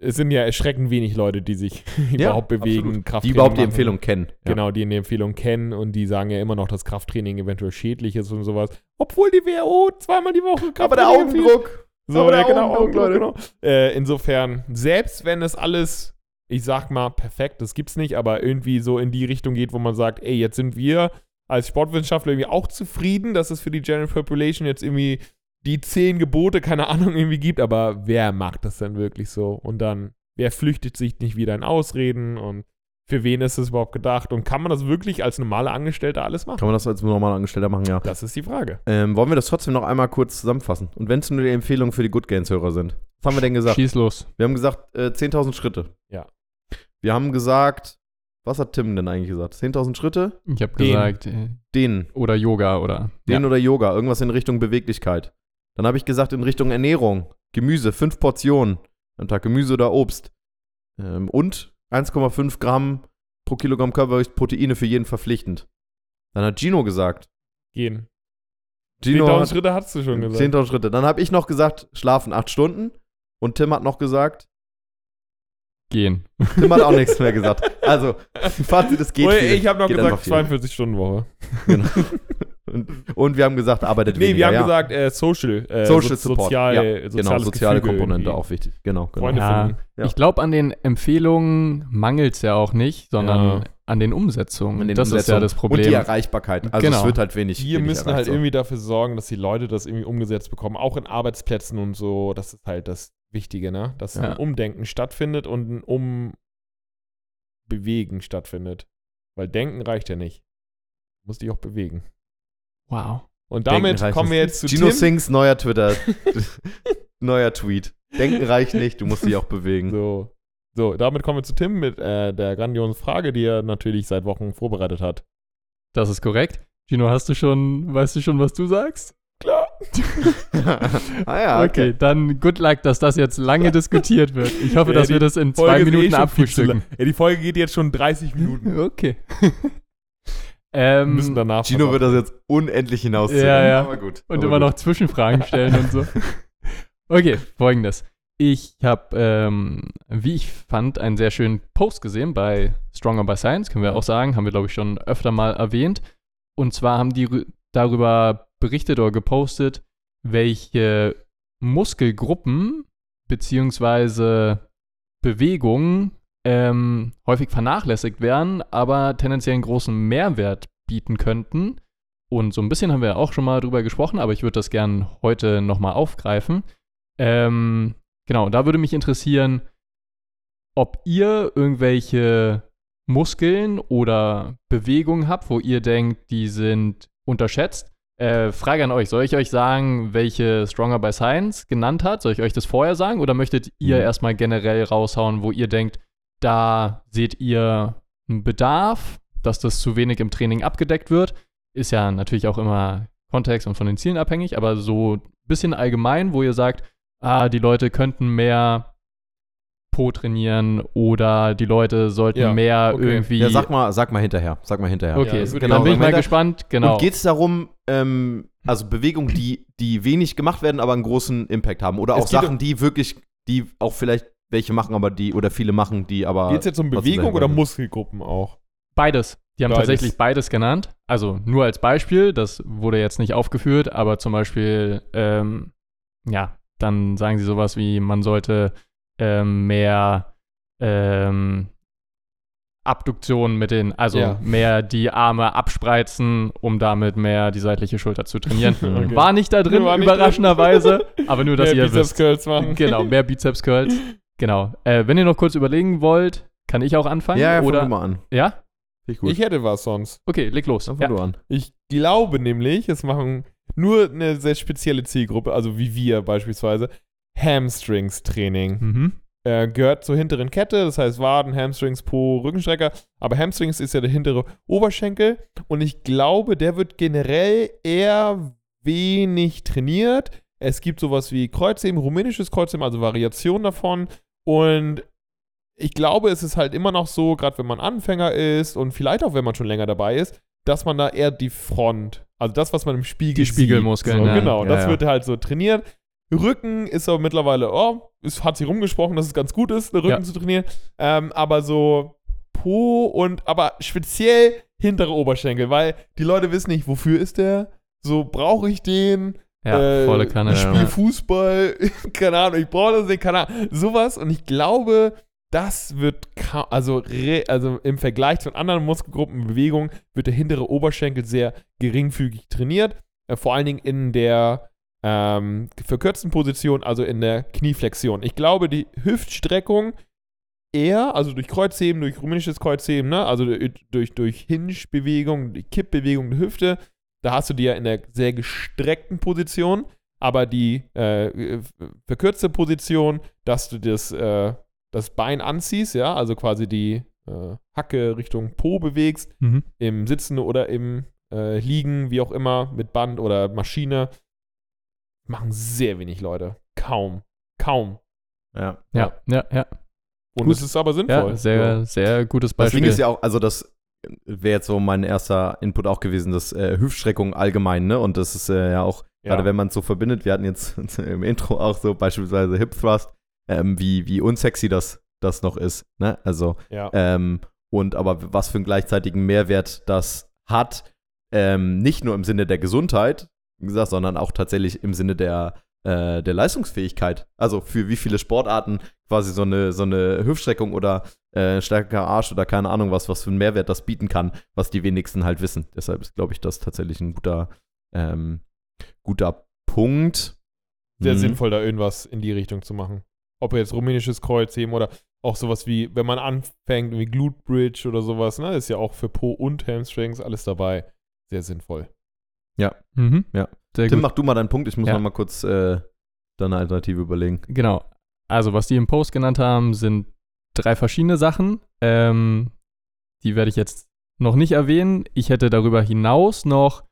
es sind ja erschreckend wenig Leute, die sich überhaupt bewegen, absolut. Krafttraining Die überhaupt die machen. Empfehlung kennen. Genau, die in der Empfehlung kennen und die sagen ja immer noch, dass Krafttraining eventuell schädlich ist und sowas. Obwohl die WHO zweimal die Woche Aber der Krafttraining. Augendruck. So, Aber der ja, genau, Augendruck, Augendruck, Leute. genau. Äh, insofern, selbst wenn es alles, ich sag mal, perfekt, das gibt's nicht, aber irgendwie so in die Richtung geht, wo man sagt, ey, jetzt sind wir als Sportwissenschaftler irgendwie auch zufrieden, dass es für die General Population jetzt irgendwie die zehn Gebote, keine Ahnung, irgendwie gibt, aber wer macht das denn wirklich so? Und dann, wer flüchtet sich nicht wieder in Ausreden und für wen ist es überhaupt gedacht? Und kann man das wirklich als normaler Angestellter alles machen? Kann man das als normaler Angestellter machen, ja. Das ist die Frage. Ähm, wollen wir das trotzdem noch einmal kurz zusammenfassen? Und wenn es nur die Empfehlungen für die Good Gains-Hörer sind. Was haben wir denn gesagt? Schieß los. Wir haben gesagt, äh, 10.000 Schritte. Ja. Wir haben gesagt, was hat Tim denn eigentlich gesagt? 10.000 Schritte? Ich habe gesagt, äh, Den. oder Yoga oder. Den ja. oder Yoga. Irgendwas in Richtung Beweglichkeit. Dann habe ich gesagt, in Richtung Ernährung. Gemüse, 5 Portionen am Tag. Gemüse oder Obst. Ähm, und 1,5 Gramm pro Kilogramm Körpergewicht Proteine für jeden verpflichtend. Dann hat Gino gesagt. Gehen. Gino 10.000 hat Schritte hast du schon gesagt. 10.000 Schritte. Dann habe ich noch gesagt, schlafen 8 Stunden. Und Tim hat noch gesagt, Gehen. Tim hat auch nichts mehr gesagt. Also, Fazit, es geht viel. ich habe noch Geht gesagt einfach viel. 42 Stunden Woche. Genau. und, und wir haben gesagt, arbeitet Nee, weniger. wir haben ja. gesagt äh, Social. Äh, Social so, Support. Sozial, ja, genau, soziale Gefüge Komponente irgendwie. auch wichtig. Genau, genau. Freunde Ja. finden. Ja. Ich glaube, an den Empfehlungen mangelt es ja auch nicht, sondern Ja. an den Umsetzungen. Den das ist ja Umsetzungen. das Problem. Und die Erreichbarkeit. Also Genau. es wird halt wenig. Wir wenig müssen halt so. irgendwie dafür sorgen, dass die Leute das irgendwie umgesetzt bekommen, auch in Arbeitsplätzen und so. Das ist halt das Wichtige, ne? Dass Ja. ein Umdenken stattfindet und ein Umbewegen stattfindet. Weil Denken reicht ja nicht. Du musst dich auch bewegen. Wow. Und damit kommen wir jetzt zu Gino Tim. Sings neuer Twitter. neuer Tweet. Denken reicht nicht, du musst dich auch bewegen. So. So, damit kommen wir zu Tim mit äh, der grandiosen Frage, die er natürlich seit Wochen vorbereitet hat. Das ist korrekt. Gino, hast du schon, weißt du schon, was du sagst? Klar. ah ja, Okay, okay. dann good luck, dass das jetzt lange diskutiert wird. Ich hoffe, Ja, dass wir das in Folge zwei eh Minuten zu abfrühstücken. Ja, die Folge geht jetzt schon 30 Minuten. Okay. Ähm, müssen danach. Gino wird das jetzt unendlich hinausziehen. Ja, ja. Aber gut. und aber immer gut. noch Zwischenfragen stellen und so. Okay, folgendes. Ich habe, ähm, wie ich fand, einen sehr schönen Post gesehen bei Stronger by Science, können wir auch sagen, haben wir, glaube ich, schon öfter mal erwähnt. Und zwar haben die rü- darüber berichtet oder gepostet, welche Muskelgruppen beziehungsweise Bewegungen ähm, häufig vernachlässigt werden, aber tendenziell einen großen Mehrwert bieten könnten. Und so ein bisschen haben wir auch schon mal drüber gesprochen, aber ich würde das gern heute nochmal aufgreifen. Ähm, genau, da würde mich interessieren, ob ihr irgendwelche Muskeln oder Bewegungen habt, wo ihr denkt, die sind unterschätzt. Äh, Frage an euch, soll ich euch sagen, welche Stronger by Science genannt hat? Soll ich euch das vorher sagen oder möchtet ihr Mhm. erstmal generell raushauen, wo ihr denkt, da seht ihr einen Bedarf, dass das zu wenig im Training abgedeckt wird? Ist ja natürlich auch immer Kontext und von den Zielen abhängig, aber so ein bisschen allgemein, wo ihr sagt, ah, die Leute könnten mehr Po trainieren oder die Leute sollten Ja, mehr okay. irgendwie. Ja, sag mal, sag mal hinterher. Sag mal hinterher. okay, Ja, würde dann bin ich mal gespannt. Genau. Und geht es darum, ähm, also Bewegungen, die, die wenig gemacht werden, aber einen großen Impact haben? Oder Es auch Sachen, die wirklich, die auch vielleicht welche machen, aber die, oder viele machen, die aber. Geht es jetzt um Bewegung oder. Muskelgruppen auch? Beides. Die haben Beides. tatsächlich beides genannt. Also nur als Beispiel, das wurde jetzt nicht aufgeführt, aber zum Beispiel, ähm, ja, dann sagen sie sowas wie, man sollte ähm, mehr ähm, Abduktion mit den, also Ja. mehr die Arme abspreizen, um damit mehr die seitliche Schulter zu trainieren. Okay. War nicht da drin, War nicht überraschenderweise, aber nur, dass Mehr ihr wisst. Bizeps-Curls machen. Genau, mehr Bizeps Curls. Genau. Äh, wenn ihr noch kurz überlegen wollt, kann ich auch anfangen? Ja, ja, fang oder? du mal an. Ja? Ich gut. Ich hätte was sonst. Okay, leg los. Dann fang Ja. du an. Ich glaube nämlich, es machen nur eine sehr spezielle Zielgruppe, also wie wir beispielsweise, Hamstrings-Training. Mhm. äh, gehört zur hinteren Kette, das heißt Waden, Hamstrings, Po, Rückenstrecker. Aber Hamstrings ist ja der hintere Oberschenkel und ich glaube, der wird generell eher wenig trainiert. Es gibt sowas wie Kreuzheben, rumänisches Kreuzheben, also Variationen davon. Und ich glaube, es ist halt immer noch so, gerade wenn man Anfänger ist und vielleicht auch wenn man schon länger dabei ist, dass man da eher die Front, also das, was man im Spiegel Die sieht. Spiegelmuskeln, So, ja. Genau, Ja, das ja. wird halt so trainiert. Rücken ist aber mittlerweile, oh, es hat sich rumgesprochen, dass es ganz gut ist, den Rücken zu trainieren. Ähm, aber so Po und, aber speziell hintere Oberschenkel, weil die Leute wissen nicht, wofür ist der? So, brauche ich den? Ja, Äh, volle Kanne. Ich ja. spiele Fußball, keine Ahnung, ich brauche das nicht, keine Ahnung. Sowas und ich glaube, das wird, ka- also, re, also im Vergleich zu anderen Muskelgruppen, Bewegungen, wird der hintere Oberschenkel sehr geringfügig trainiert. Äh, vor allen Dingen in der ähm, verkürzten Position, also in der Knieflexion. Ich glaube, die Hüftstreckung eher, also durch Kreuzheben, durch rumänisches Kreuzheben, ne? also durch, durch, durch Hinge-Bewegung, die Kippbewegung der Hüfte, da hast du die ja in der sehr gestreckten Position, aber die äh, verkürzte Position, dass du das, äh, das Bein anziehst, ja, also quasi die äh, Hacke Richtung Po bewegst, Mhm. im Sitzen oder im äh, Liegen, wie auch immer, mit Band oder Maschine, machen sehr wenig Leute. Kaum. Kaum. Ja. Ja, ja, ja. Und Gut. es ist aber sinnvoll. Ja, sehr, sehr gutes Das Beispiel. Ding ist ja auch, also das wäre jetzt so mein erster Input auch gewesen, das äh, Hüftstreckung allgemein, ne? Und das ist äh, ja auch, Ja. gerade wenn man es so verbindet, wir hatten jetzt im Intro auch so beispielsweise Hip Thrust, ähm, wie, wie unsexy das, das noch ist, ne? Also, ja. ähm, und aber was für einen gleichzeitigen Mehrwert das hat, ähm, nicht nur im Sinne der Gesundheit, wie gesagt, sondern auch tatsächlich im Sinne der, äh, der Leistungsfähigkeit. Also für wie viele Sportarten quasi so eine, so eine Hüftstreckung oder äh, stärkerer Arsch oder keine Ahnung was, was für einen Mehrwert das bieten kann, was die wenigsten halt wissen. Deshalb ist, glaube ich, das tatsächlich ein guter, ähm, guter Punkt. sehr Mhm. sinnvoll, da irgendwas in die Richtung zu machen. Ob jetzt rumänisches Kreuzheben oder auch sowas wie, wenn man anfängt, wie Glute Bridge oder sowas, ne, ist ja auch für Po und Hamstrings alles dabei. Sehr sinnvoll. mhm. Ja. Sehr Tim, gut. mach du mal deinen Punkt. Ich muss Ja. noch mal kurz äh, dann eine Alternative überlegen. Genau. Also, was die im Post genannt haben, sind drei verschiedene Sachen. Ähm, die werde ich jetzt noch nicht erwähnen. Ich hätte darüber hinaus noch,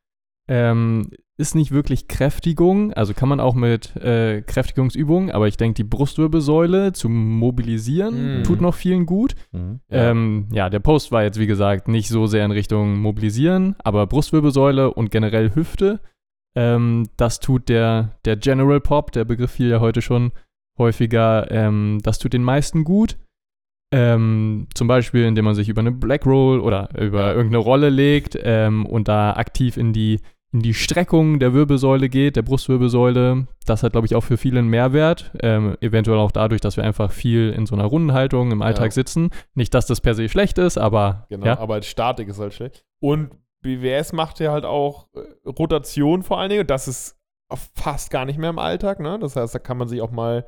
ähm, ist nicht wirklich Kräftigung, also kann man auch mit äh, Kräftigungsübungen, aber ich denke, die Brustwirbelsäule zu mobilisieren Mhm. tut noch vielen gut. Ja. Ähm, ja, der Post war jetzt, wie gesagt, nicht so sehr in Richtung Mobilisieren, aber Brustwirbelsäule und generell Hüfte, ähm, das tut der, der General Pop, der Begriff fiel ja heute schon häufiger, ähm, das tut den meisten gut. Ähm, zum Beispiel, indem man sich über eine Black Roll oder über irgendeine Rolle legt ähm, und da aktiv in die, in die Streckung der Wirbelsäule geht, der Brustwirbelsäule. Das hat, glaube ich, auch für viele einen Mehrwert. Ähm, eventuell auch dadurch, dass wir einfach viel in so einer runden Haltung im Alltag Ja. sitzen. Nicht, dass das per se schlecht ist, aber Genau, ja. aber Statik ist halt schlecht. Und BWS macht ja halt auch äh, Rotation vor allen Dingen. Das ist fast gar nicht mehr im Alltag, ne? Das heißt, da kann man sich auch mal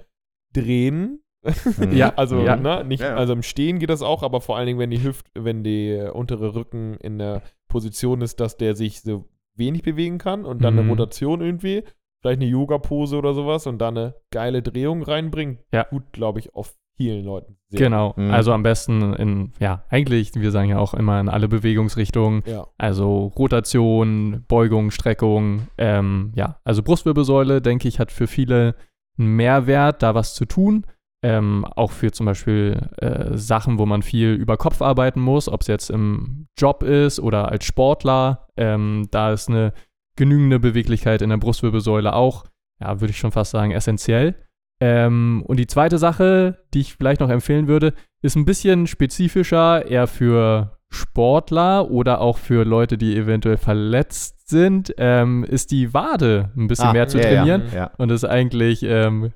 drehen. Mhm. Ja, Also, ja. ne, nicht, Ja, ja. also im Stehen geht das auch, aber vor allen Dingen, wenn die Hüft, wenn der untere Rücken in der Position ist, dass der sich so wenig bewegen kann und dann Mhm. eine Rotation irgendwie, vielleicht eine Yoga-Pose oder sowas und dann eine geile Drehung reinbringen. Ja. Gut, glaube ich, auf vielen Leuten. sehr Genau. Mhm. Also am besten in, ja, eigentlich, wir sagen ja auch immer in alle Bewegungsrichtungen. Ja. Also Rotation, Beugung, Streckung. Ähm, ja, also Brustwirbelsäule, denke ich, hat für viele einen Mehrwert, da was zu tun. Ähm, auch für zum Beispiel äh, Sachen, wo man viel über Kopf arbeiten muss, ob es jetzt im Job ist oder als Sportler. Ähm, da ist eine genügende Beweglichkeit in der Brustwirbelsäule auch, ja, würde ich schon fast sagen, essentiell. Ähm, und die zweite Sache, die ich vielleicht noch empfehlen würde, ist ein bisschen spezifischer, eher für Sportler oder auch für Leute, die eventuell verletzt sind, ähm, ist die Wade ein bisschen Ah, mehr zu ja, ja. trainieren. Ja. Und das ist eigentlich ähm,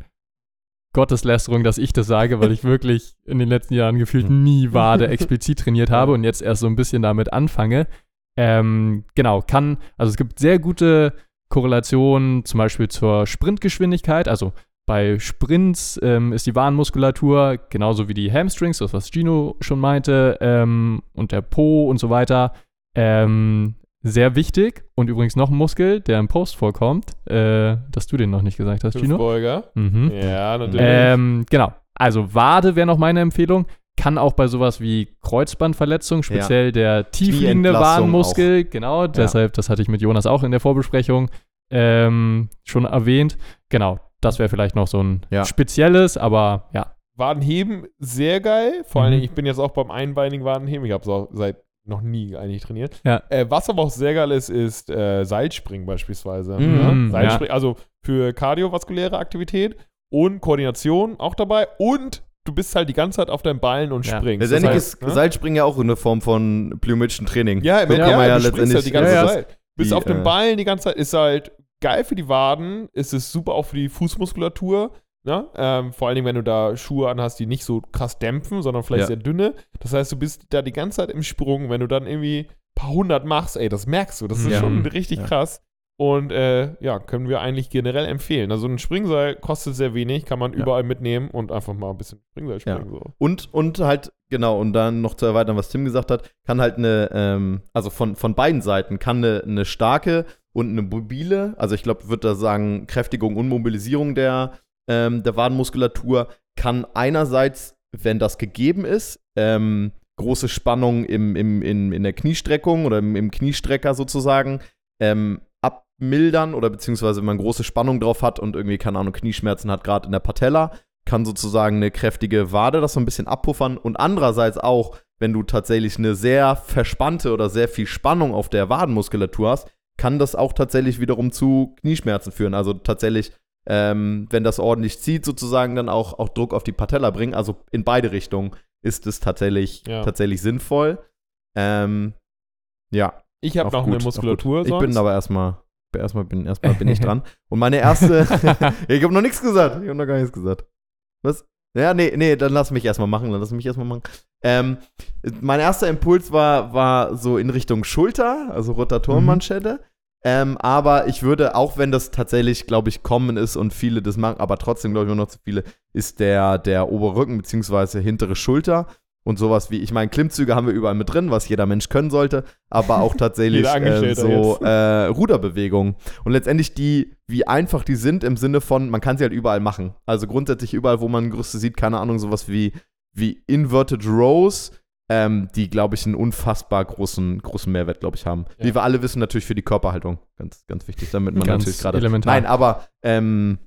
Gotteslästerung, dass ich das sage, weil ich wirklich in den letzten Jahren gefühlt Hm. nie Wade explizit trainiert habe und jetzt erst so ein bisschen damit anfange. Ähm, genau, kann, also es gibt sehr gute Korrelationen zum Beispiel zur Sprintgeschwindigkeit. Also bei Sprints ähm, ist die Wadenmuskulatur genauso wie die Hamstrings, das was Gino schon meinte, ähm, und der Po und so weiter, ähm, sehr wichtig. Und übrigens noch ein Muskel, der im Post vorkommt, äh, dass du den noch nicht gesagt hast, Gino. Hüftbeuger. Mhm. Ja, natürlich. Ähm, genau. Also Wade wäre noch meine Empfehlung. Kann auch bei sowas wie Kreuzbandverletzung, speziell der tiefliegende Knieentlassung Wadenmuskel, genau, deshalb, das hatte ich mit Jonas auch in der Vorbesprechung ähm, schon erwähnt. Genau, das wäre vielleicht noch so ein Ja. spezielles, aber ja. Wadenheben, sehr geil. Vor allen Mhm. Dingen, ich bin jetzt auch beim einbeinigen Wadenheben. Ich habe es auch seit noch nie eigentlich trainiert. Ja. Äh, was aber auch sehr geil ist, ist äh, Seilspringen beispielsweise. Mhm, ne? Seilspringen, also für kardiovaskuläre Aktivität und Koordination auch dabei und du bist halt die ganze Zeit auf deinen Ballen und Ja. springst. Letztendlich Das heißt, ist ne? Seilspringen ja auch eine Form von plyometrischen Training. Ja, so wenn, kann ja, man ja du springst letztendlich halt die ganze Ja, ja. Zeit. Bist die, auf den äh, Ballen die ganze Zeit, ist halt geil für die Waden, ist es super auch für die Fußmuskulatur. Ne? Ähm, vor allen Dingen, wenn du da Schuhe anhast, die nicht so krass dämpfen, sondern vielleicht Ja. sehr dünne. Das heißt, du bist da die ganze Zeit im Sprung. Wenn du dann irgendwie ein paar hundert machst, ey, das merkst du. Das ist Ja. schon richtig Ja. krass. Und äh, ja, können wir eigentlich generell empfehlen. Also ein Springseil kostet sehr wenig, kann man Ja. überall mitnehmen und einfach mal ein bisschen Springseil Ja. springen. So. Und, und halt, genau, und dann noch zu erweitern, was Tim gesagt hat, kann halt eine, ähm, also von, von beiden Seiten, kann eine, eine starke und eine mobile, also ich glaube, würde da sagen, Kräftigung und Mobilisierung der, ähm, der Wadenmuskulatur, kann einerseits, wenn das gegeben ist, ähm, große Spannung im, im, in, in der Kniestreckung oder im, im Kniestrecker sozusagen, ähm, abmildern oder beziehungsweise wenn man große Spannung drauf hat und irgendwie, keine Ahnung, Knieschmerzen hat, gerade in der Patella, kann sozusagen eine kräftige Wade das so ein bisschen abpuffern und andererseits auch, wenn du tatsächlich eine sehr verspannte oder sehr viel Spannung auf der Wadenmuskulatur hast, kann das auch tatsächlich wiederum zu Knieschmerzen führen. Also tatsächlich, ähm, wenn das ordentlich zieht, sozusagen dann auch, auch Druck auf die Patella bringen. Also in beide Richtungen ist es tatsächlich, Ja. tatsächlich sinnvoll. Ähm, ja, Ich habe noch gut, eine Muskulatur. Ich bin aber erstmal, erstmal bin, erstmal bin ich dran. Und meine erste, ich habe noch nichts gesagt. Ich habe noch gar nichts gesagt. Was? Ja, nee, nee, dann lass mich erstmal machen. Dann lass mich erstmal machen. Ähm, mein erster Impuls war, war so in Richtung Schulter, also Rotatorenmanschette. Ähm, aber ich würde, auch wenn das tatsächlich, glaube ich, kommen ist und viele das machen, aber trotzdem, glaube ich, immer noch zu viele, ist der, der obere Rücken bzw. hintere Schulter. und sowas wie, ich meine, Klimmzüge haben wir überall mit drin, was jeder Mensch können sollte, aber auch tatsächlich äh, so äh, Ruderbewegungen. Und letztendlich die, wie einfach die sind im Sinne von, man kann sie halt überall machen. Also grundsätzlich überall, wo man Gerüste sieht, keine Ahnung, sowas wie, wie Inverted Rows, ähm, die, glaube ich, einen unfassbar großen, großen Mehrwert, glaube ich, haben. Ja. Wie wir alle wissen, natürlich für die Körperhaltung. Ganz, ganz wichtig, damit man Ganz natürlich gerade. elementar. Nein, aber ähm,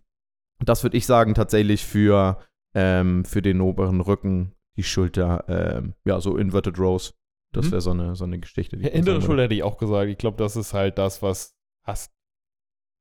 das würde ich sagen, tatsächlich für, ähm, für den oberen Rücken, die Schulter, ähm, ja, so Inverted Rows. Das Mhm. wäre so eine, so eine Geschichte. Die Ja, hintere Schulter hätte ich auch gesagt. Ich glaube, das ist halt das, was hast,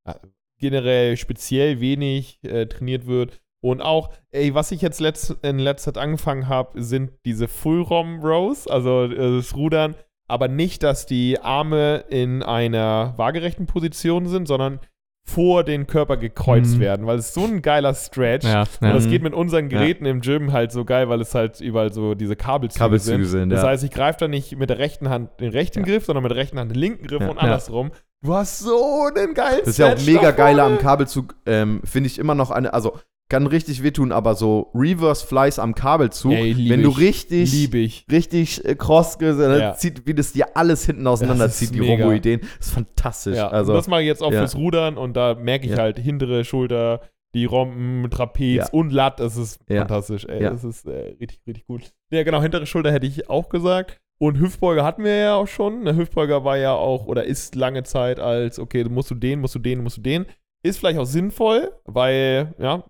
äh, generell speziell wenig äh, trainiert wird. Und auch, ey, was ich jetzt letzt, in letzter Zeit angefangen habe, sind diese Full-Rom-Rows, also äh, das Rudern, aber nicht, dass die Arme in einer waagerechten Position sind, sondern vor den Körper gekreuzt Mhm. werden, weil es so ein geiler Stretch. Ja, Und ja. das geht mit unseren Ja. Geräten im Gym halt so geil, weil es halt überall so diese Kabelzüge, Kabelzüge sind. sind, Das ja. heißt, ich greife da nicht mit der rechten Hand den rechten Ja. Griff, sondern mit der rechten Hand den linken Griff Ja. und Ja. andersrum. Du hast so einen geilen Das ist ja auch Stretch mega da geil am. Kabelzug, ähm, finde ich immer noch eine, also kann richtig wehtun, aber so Reverse Flies am Kabelzug, Ey, wenn du ich. richtig, ich. richtig äh, cross, dann Ja. zieht, wie das dir alles hinten auseinanderzieht, die. Das ist fantastisch. Ja, also, das mache ich jetzt auch ja. fürs Rudern und da merke ich halt hintere Schulter, die Rompen, Trapez und Lat. Das ist fantastisch. Ey. Das ist äh, richtig, richtig gut. Ja, genau, hintere Schulter hätte ich auch gesagt. Und Hüftbeuger hatten wir ja auch schon. Der Hüftbeuger war ja auch oder ist lange Zeit als, okay, du musst du den, musst du den, musst du den. Ist vielleicht auch sinnvoll, weil, ja,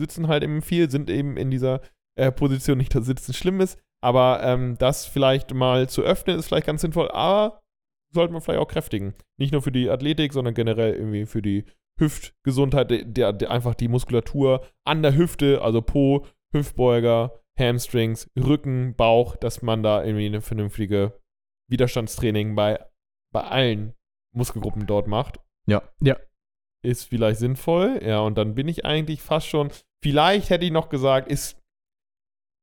sitzen halt eben viel, sind eben in dieser äh, Position nicht, dass Sitzen schlimm ist. Aber ähm, das vielleicht mal zu öffnen, ist vielleicht ganz sinnvoll. Aber sollte man vielleicht auch kräftigen. Nicht nur für die Athletik, sondern generell irgendwie für die Hüftgesundheit, der, der, einfach die Muskulatur an der Hüfte, also Po, Hüftbeuger, Hamstrings, Rücken, Bauch, dass man da irgendwie eine vernünftige Widerstandstraining bei, bei allen Muskelgruppen dort macht. Ja. Ja. Ist vielleicht sinnvoll. Ja, und dann bin ich eigentlich fast schon. Vielleicht hätte ich noch gesagt, ist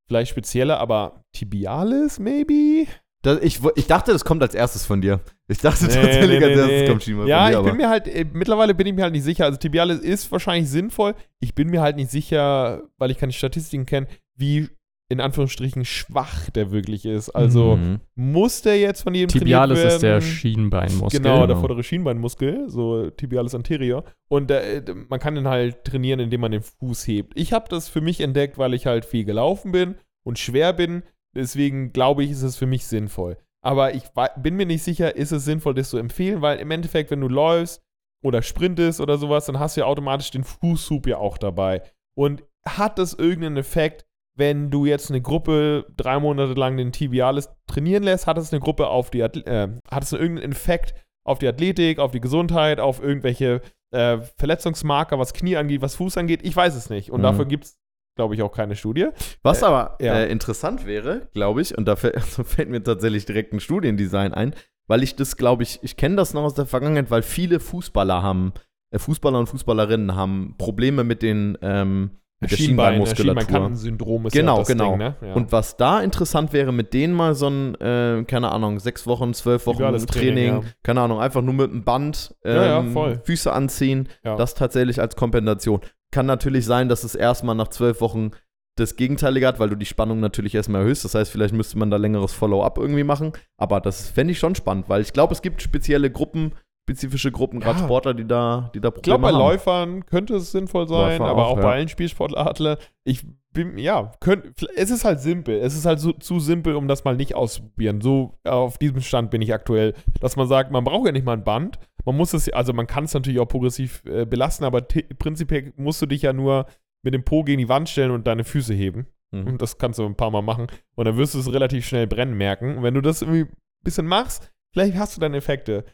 vielleicht spezieller, aber Tibialis, maybe? das, ich, ich dachte, das kommt als erstes von dir. Ich dachte Nee, tatsächlich, nee, als erstes nee. kommt Schienbein Ja, von dir. ich aber- bin mir halt, äh, mittlerweile bin ich mir halt nicht sicher. Also Tibialis ist wahrscheinlich sinnvoll. Ich bin mir halt nicht sicher, weil ich keine Statistiken kenne, wie in Anführungsstrichen schwach der wirklich ist. Also Mhm. muss der jetzt von jedem Tibialis trainiert ist der werden? Schienbeinmuskel. Genau, der Genau. vordere Schienbeinmuskel, so Tibialis anterior. Und äh, man kann den halt trainieren, indem man den Fuß hebt. Ich habe das für mich entdeckt, weil ich halt viel gelaufen bin und schwer bin. Deswegen glaube ich, ist es für mich sinnvoll. Aber ich bin mir nicht sicher, ist es sinnvoll, das zu empfehlen, weil im Endeffekt, wenn du läufst oder sprintest oder sowas, dann hast du ja automatisch den Fußhub ja auch dabei. Und hat das irgendeinen Effekt, wenn du jetzt eine Gruppe drei Monate lang den Tibialis trainieren lässt, hat es eine Gruppe auf die äh, hat es irgendeinen Effekt auf die Athletik, auf die Gesundheit, auf irgendwelche äh, Verletzungsmarker, was Knie angeht, was Fuß angeht? Ich weiß es nicht. Und Mhm. dafür gibt es, glaube ich, auch keine Studie. Was Äh, aber ja. äh, interessant wäre, glaube ich, und da fällt, also fällt mir tatsächlich direkt ein Studiendesign ein, weil ich das, glaube ich, ich kenne das noch aus der Vergangenheit, weil viele Fußballer haben, äh, Fußballer und Fußballerinnen haben Probleme mit den ähm, mit der Schienbeinmuskulatur. Schienbeinkantensyndrom ist Genau, ja das genau. Ding, ne? Ja. Und was da interessant wäre, mit denen mal so ein, äh, keine Ahnung, sechs Wochen, zwölf Wochen Training, Training, ja. keine Ahnung, einfach nur mit einem Band ähm, Ja. Füße anziehen, das tatsächlich als Kompensation. Kann natürlich sein, dass es erstmal nach zwölf Wochen das Gegenteilige hat, weil du die Spannung natürlich erstmal erhöhst. Das heißt, vielleicht müsste man da längeres Follow-up irgendwie machen. Aber das fände ich schon spannend, weil ich glaube, es gibt spezielle Gruppen, spezifische Gruppen, gerade Ja. Sportler, die da, die da Ich glaube, Probleme bei haben. Läufern könnte es sinnvoll sein, Läufer aber auch, auch, ja. bei allen Spielsportlerten. Ich bin, ja, könnt, es ist halt simpel. Es ist halt so, zu simpel, um das mal nicht auszuprobieren. So auf diesem Stand bin ich aktuell, dass man sagt, man braucht ja nicht mal ein Band. Man muss es, also man kann es natürlich auch progressiv äh, belasten, aber prinzipiell musst du dich ja nur mit dem Po gegen die Wand stellen und deine Füße heben. Mhm. Und das kannst du ein paar Mal machen. Und dann wirst du es relativ schnell brennen merken. Und wenn du das irgendwie ein bisschen machst, vielleicht hast du dann Effekte.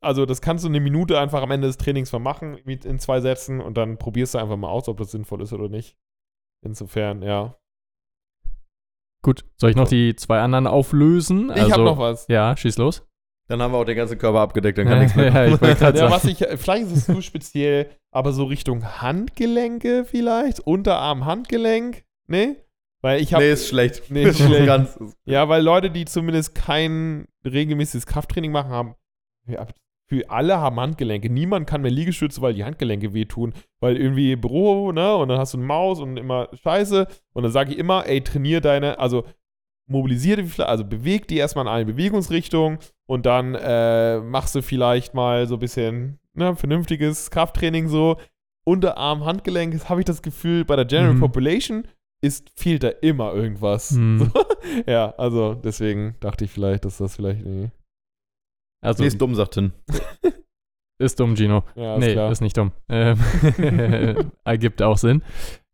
Also, das kannst du eine Minute einfach am Ende des Trainings mal machen, mit in zwei Sätzen, und dann probierst du einfach mal aus, ob das sinnvoll ist oder nicht. Insofern, ja. Gut, soll ich noch die zwei anderen auflösen? Ich habe noch was. Ja, schieß los. Dann haben wir auch den ganzen Körper abgedeckt, dann kann nichts mehr Ja, ich Ja, was ich, vielleicht ist es zu speziell, aber so Richtung Handgelenke vielleicht, Unterarm, Handgelenk, ne? Weil ich habe Nee, ist schlecht. Nee, ist schlecht. Ganz, Ja, weil Leute, die zumindest kein regelmäßiges Krafttraining machen, haben, ja, Für alle haben Handgelenke. Niemand kann mehr Liegestütze, weil die Handgelenke wehtun. Weil irgendwie Büro, ne? Und dann hast du eine Maus und immer Scheiße. Und dann sage ich immer, ey, trainier deine, also mobilisiere die, also beweg die erstmal in eine Bewegungsrichtung und dann äh, machst du vielleicht mal so ein bisschen ne, vernünftiges Krafttraining so. Unterarm, Handgelenk, habe ich das Gefühl, bei der General Mhm. Population ist, fehlt da immer irgendwas. Mhm. So, ja, also deswegen dachte ich vielleicht, dass das vielleicht. Nee. Also Nee, ist dumm, sagt Tin. ist dumm, Gino. Ja, ist nee, klar. ist nicht dumm. Ähm, ergibt auch Sinn.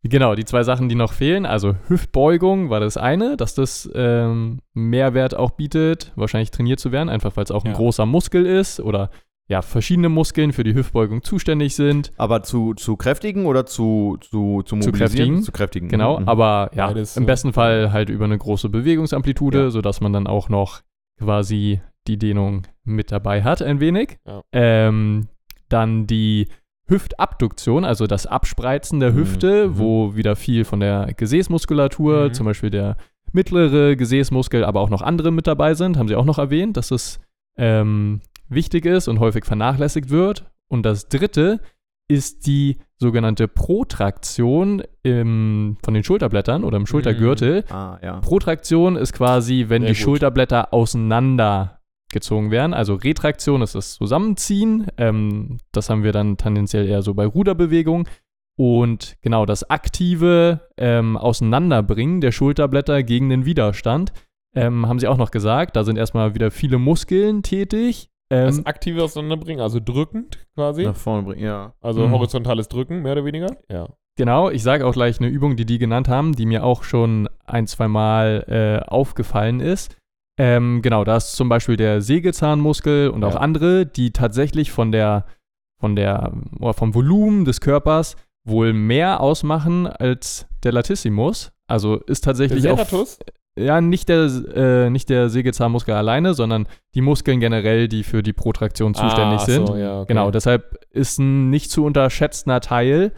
Genau, die zwei Sachen, die noch fehlen, also Hüftbeugung war das eine, dass das ähm, Mehrwert auch bietet, wahrscheinlich trainiert zu werden, einfach weil es auch ein Ja. großer Muskel ist oder ja, verschiedene Muskeln für die Hüftbeugung zuständig sind. Aber zu, zu kräftigen oder zu, zu, zu mobilisieren? kräftigen. Zu kräftigen. Genau, Mhm. aber ja, Beides, im besten Fall halt über eine große Bewegungsamplitude, Ja. sodass man dann auch noch quasi die Dehnung mit dabei hat, ein wenig. Ja. Ähm, dann die Hüftabduktion, also das Abspreizen der Mhm, Hüfte, mhm. wo wieder viel von der Gesäßmuskulatur, Mhm. zum Beispiel der mittlere Gesäßmuskel, aber auch noch andere mit dabei sind, haben sie auch noch erwähnt, dass das ähm, wichtig ist und häufig vernachlässigt wird. Und das dritte ist die sogenannte Protraktion im, von den Schulterblättern oder im Schultergürtel. Ah, ja. Protraktion ist quasi, wenn Sehr die gut. Schulterblätter auseinandergezogen werden. Also Retraktion ist das Zusammenziehen. Ähm, das haben wir dann tendenziell eher so bei Ruderbewegungen. Und genau das aktive ähm, Auseinanderbringen der Schulterblätter gegen den Widerstand ähm, haben sie auch noch gesagt. Da sind erstmal wieder viele Muskeln tätig. Das Ähm, aktive Auseinanderbringen, also drückend quasi. Nach vorne bringen, ja. Also Mhm. horizontales Drücken, mehr oder weniger. Ja. Genau, ich sage auch gleich eine Übung, die die genannt haben, die mir auch schon ein, zwei Mal äh, aufgefallen ist. Ähm, genau, da ist zum Beispiel der Sägezahnmuskel und auch Ja. andere, die tatsächlich von der, von der, oder vom Volumen des Körpers wohl mehr ausmachen als der Latissimus. Also ist tatsächlich Der auch Serratus? ja, nicht der, äh, nicht der Sägezahnmuskel alleine, sondern die Muskeln generell, die für die Protraktion zuständig ah, sind. So, ja, okay. Genau, deshalb ist ein nicht zu unterschätzender Teil.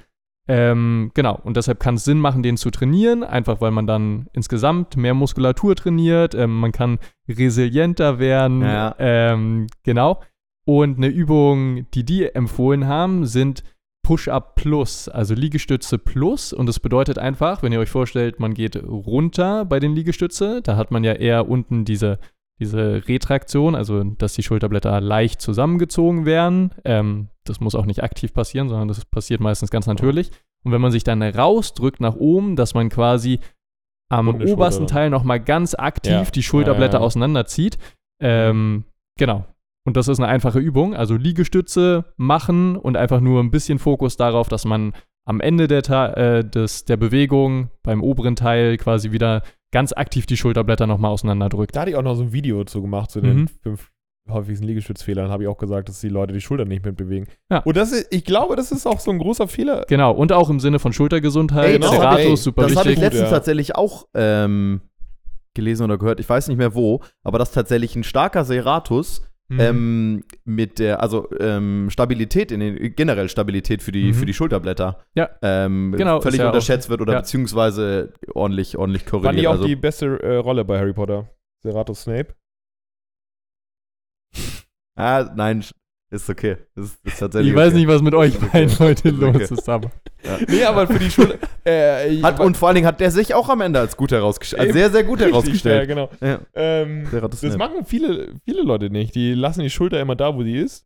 Ähm, genau, und deshalb kann es Sinn machen, den zu trainieren, einfach weil man dann insgesamt mehr Muskulatur trainiert, ähm, man kann resilienter werden. Ja. Ähm, genau. Und eine Übung, die die empfohlen haben, sind Push-Up Plus, also Liegestütze Plus. Und das bedeutet einfach, wenn ihr euch vorstellt, man geht runter bei den Liegestütze, da hat man ja eher unten diese, diese Retraktion, also dass die Schulterblätter leicht zusammengezogen werden. Ähm, das muss auch nicht aktiv passieren, sondern das passiert meistens ganz natürlich. Und wenn man sich dann rausdrückt nach oben, dass man quasi am Schulter obersten. Teil nochmal ganz aktiv Ja. die Schulterblätter Ja, ja. auseinanderzieht. Ähm, genau. Und das ist eine einfache Übung. Also Liegestütze machen und einfach nur ein bisschen Fokus darauf, dass man am Ende der, äh, des, der Bewegung beim oberen Teil quasi wieder ganz aktiv die Schulterblätter nochmal auseinanderdrückt. Da hatte ich auch noch so ein Video zu gemacht, zu Mhm. den fünf häufigsten Liegestützfehlern. Habe ich auch gesagt, dass die Leute die Schultern nicht mitbewegen. Ja. Und das ist, ich glaube, das ist auch so ein großer Fehler. Genau, und auch im Sinne von Schultergesundheit, Ey, das hab Serratus, ich- super Das habe ich wichtig. letzt- letztens ja. tatsächlich auch ähm, gelesen oder gehört. Ich weiß nicht mehr wo, aber dass tatsächlich ein starker Serratus Mhm. ähm, mit der, also ähm, Stabilität in den, generell Stabilität für die, Mhm. für die Schulterblätter Ja. ähm, Genau, völlig ja auch- unterschätzt wird oder ja. beziehungsweise ordentlich, ordentlich Fand korreliert. ich auch Also, die beste äh, Rolle bei Harry Potter. Seratus Snape. ah, nein, ist okay. Ist, ist tatsächlich ich weiß okay. nicht, was mit euch Okay. beiden heute Okay. los ist, aber. Nee, aber für die Schulter. äh, Hat, und vor allen Dingen hat der sich auch am Ende als gut herausgestellt. Als sehr, sehr gut Richtig, herausgestellt. Ja, genau. Ja. Ähm, das machen viele, viele Leute nicht. Die lassen die Schulter immer da, wo sie ist.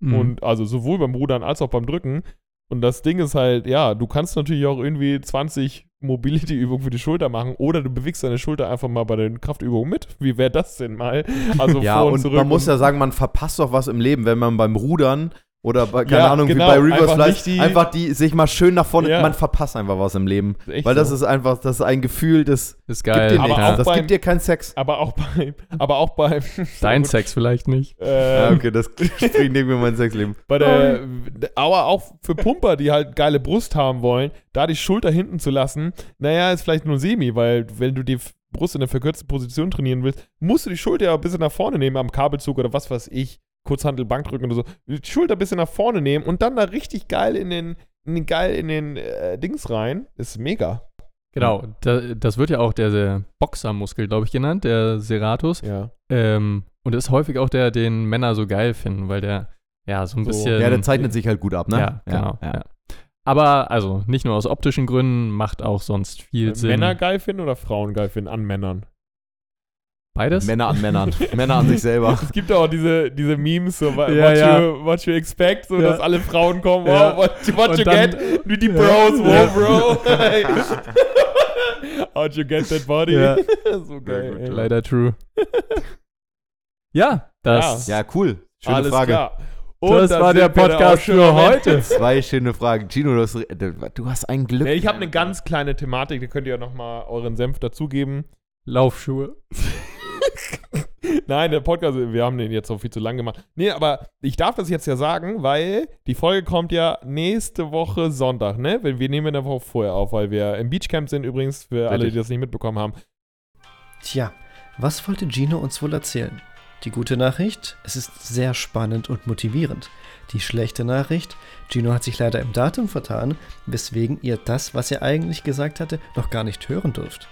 Mhm. Und also sowohl beim Rudern als auch beim Drücken. Und das Ding ist halt, ja, du kannst natürlich auch irgendwie 20 Mobility-Übungen für die Schulter machen oder du bewegst deine Schulter einfach mal bei den Kraftübungen mit. Wie wäre das denn mal? Also Ja, vor und und zurück. man muss ja sagen, man verpasst doch was im Leben, wenn man beim Rudern oder bei, keine Ja, Ahnung, genau, wie bei Reverse einfach Flight, die- einfach die sich mal schön nach vorne, Ja. man verpasst einfach was im Leben. Echt Weil das so. ist einfach, das ist ein Gefühl, das ist gibt geil. dir Aber nichts. auch Das beim- gibt dir keinen Sex. aber auch bei, aber auch bei, Dein Sex vielleicht nicht. äh, Ja, okay, das springt mir mein Sexleben. Bei der, aber auch für Pumper, die halt geile Brust haben wollen, da die Schulter hinten zu lassen, naja, ist vielleicht nur semi, weil wenn du die Brust in der verkürzten Position trainieren willst, musst du die Schulter ja ein bisschen nach vorne nehmen am Kabelzug oder was weiß ich, Kurzhandel, Bankdrücken oder so, die Schulter ein bisschen nach vorne nehmen und dann da richtig geil in den, in den geil in den äh, Dings rein. Ist mega. Genau, da, das wird ja auch der, der Boxermuskel, glaube ich, genannt, der Serratus. Ja. Ähm, und ist häufig auch der, den Männer so geil finden, weil der ja, so ein So. bisschen. Ja, der zeichnet sich halt gut ab, ne? Ja, genau. Ja. Aber also nicht nur aus optischen Gründen, macht auch sonst viel Sinn. Männer geil finden oder Frauen geil finden an Männern? Beides? Männer an Männern. Männer an sich selber. Es gibt auch diese, diese Memes, so what, Ja, ja. You, what you expect, so Ja. dass alle Frauen kommen, Ja. wow, what, what Und you dann- get, wie die Ja. Bros, wow, Ja. bro. How'd you get that body? Ja. so geil. gut. Leider true. ja, das. Ja, cool. Schöne Alles Frage. klar. Das da war der Podcast für heute. Zwei schöne Fragen. Gino, du hast, du hast ein Glück. Nee, ich habe eine ganz kleine Thematik, da könnt ihr nochmal euren Senf dazugeben. Laufschuhe. Nein, der Podcast, wir haben den jetzt so viel zu lang gemacht. Nee, aber ich darf das jetzt ja sagen, weil die Folge kommt ja nächste Woche Sonntag, ne? Wir nehmen eine Woche vorher auf, weil wir im Beachcamp sind übrigens, für alle, die Richtig. das nicht mitbekommen haben. Tja, was wollte Gino uns wohl erzählen? Die gute Nachricht, es ist sehr spannend und motivierend. Die schlechte Nachricht, Gino hat sich leider im Datum vertan, weswegen ihr das, was er eigentlich gesagt hatte, noch gar nicht hören dürft.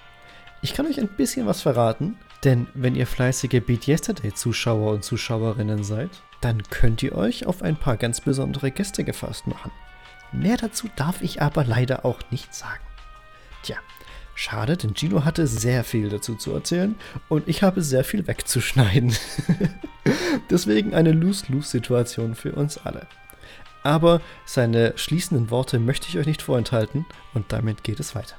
Ich kann euch ein bisschen was verraten, denn wenn ihr fleißige Beat Yesterday Zuschauer und Zuschauerinnen seid, dann könnt ihr euch auf ein paar ganz besondere Gäste gefasst machen. Mehr dazu darf ich aber leider auch nicht sagen. Tja, schade, denn Gino hatte sehr viel dazu zu erzählen und ich habe sehr viel wegzuschneiden. Deswegen eine Lose-Lose-Situation für uns alle. Aber seine schließenden Worte möchte ich euch nicht vorenthalten und damit geht es weiter.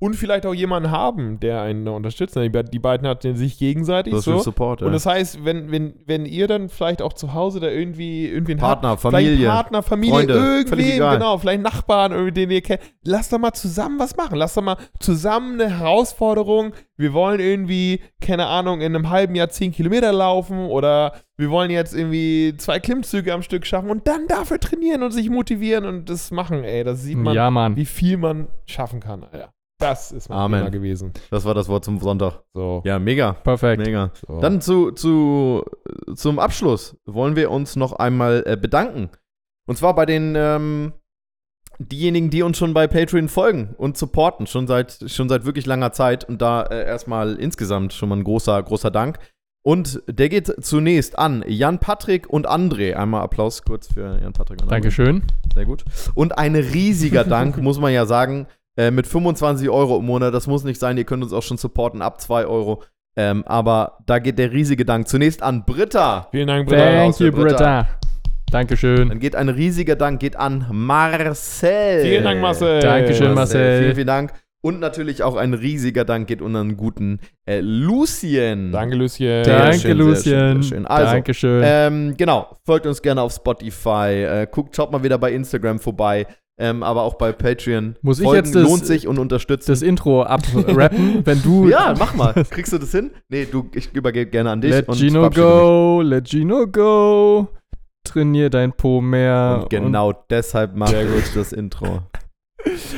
Und vielleicht auch jemanden haben, der einen unterstützt. Die, be- die beiden hatten sich gegenseitig Social so. Support. Und ja. das heißt, wenn, wenn, wenn ihr dann vielleicht auch zu Hause da irgendwie, irgendwie einen Partner, habt, Familie, Partner, Familie, Freunde, völlig irgendwen, egal. genau, vielleicht Nachbarn, irgendwie, den ihr kennt, lasst doch mal zusammen was machen. Lasst doch mal zusammen eine Herausforderung. Wir wollen irgendwie, keine Ahnung, in einem halben Jahr 10 Kilometer laufen oder wir wollen jetzt irgendwie zwei Klimmzüge am Stück schaffen und dann dafür trainieren und sich motivieren und das machen, ey. Das sieht man, ja, Mann. wie viel man schaffen kann, Alter. Das ist mein Amen. Thema gewesen. Das war das Wort zum Sonntag. So. Ja, mega. Perfekt. Mega. so. Dann zu, zu, zum Abschluss wollen wir uns noch einmal äh, bedanken. Und zwar bei den ähm, diejenigen, die uns schon bei Patreon folgen und supporten, schon seit, schon seit wirklich langer Zeit. Und da äh, erstmal insgesamt schon mal ein großer, großer Dank. Und der geht zunächst an Jan Patrick und André. Einmal Applaus kurz für Jan Patrick und André. Dankeschön. Sehr gut. Und ein riesiger Dank, muss man ja sagen, äh, mit 25 Euro im Monat. Das muss nicht sein, ihr könnt uns auch schon supporten ab 2 Euro. Ähm, aber da geht der riesige Dank zunächst an Britta. Vielen Dank, Britta. Thank you, Britta. Britta. Dankeschön. Dann geht ein riesiger Dank geht an Marcel. Vielen Dank, Marcel. Dankeschön, Marcel. Vielen, vielen Dank. Und natürlich auch ein riesiger Dank geht unseren guten äh, Lucien. Danke, Lucien. Sehr Danke, schön, sehr schön, Lucien. sehr schön. Also, Dankeschön. Ähm, genau, folgt uns gerne auf Spotify, äh, guckt, schaut mal wieder bei Instagram vorbei, ähm, aber auch bei Patreon. Muss ich Folgen jetzt das- lohnt sich und unterstützt. das Intro abrappen, wenn du. ja, mach mal. Kriegst du das hin? Nee, du, ich übergebe gerne an dich. Let und Gino mich. go, let Gino go. Trainier dein Po mehr. Und genau deshalb mache ich das Intro.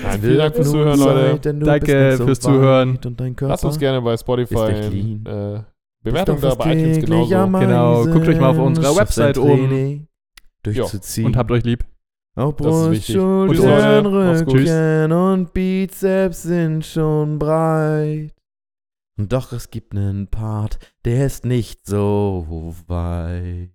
Nein, vielen Dank fürs Zuhören, Leute. Danke fürs Zuhören. Und Lasst uns gerne bei Spotify äh, Bewertung da, bei iTunes genauso. Genau, guckt euch mal auf unserer Website um. Durchzuziehen. Und habt euch lieb. Auch Brust. Schultern. Rücken und Bizeps sind schon breit. Und doch es gibt nen Part, der ist nicht so weit.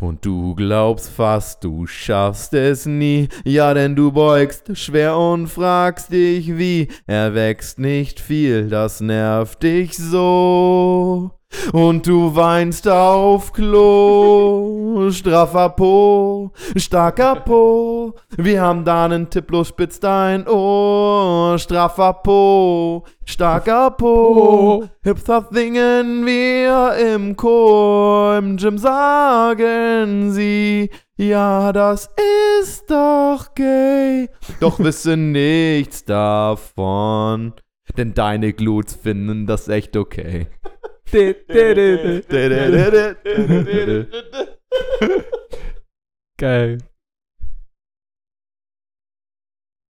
Und du glaubst fast, du schaffst es nie. Ja, denn du beugst schwer und fragst dich wie. Er wächst nicht viel, das nervt dich so. Und du weinst auf Klo, straffer Po, starker Po. Wir haben da nen Tipp, bloß spitz dein Ohr, straffer Po, starker Po. Hüpfer singen wir im Chor, im Gym sagen sie, ja, das ist doch gay. Doch wissen nichts davon, denn deine Gluts finden das echt okay. Geil.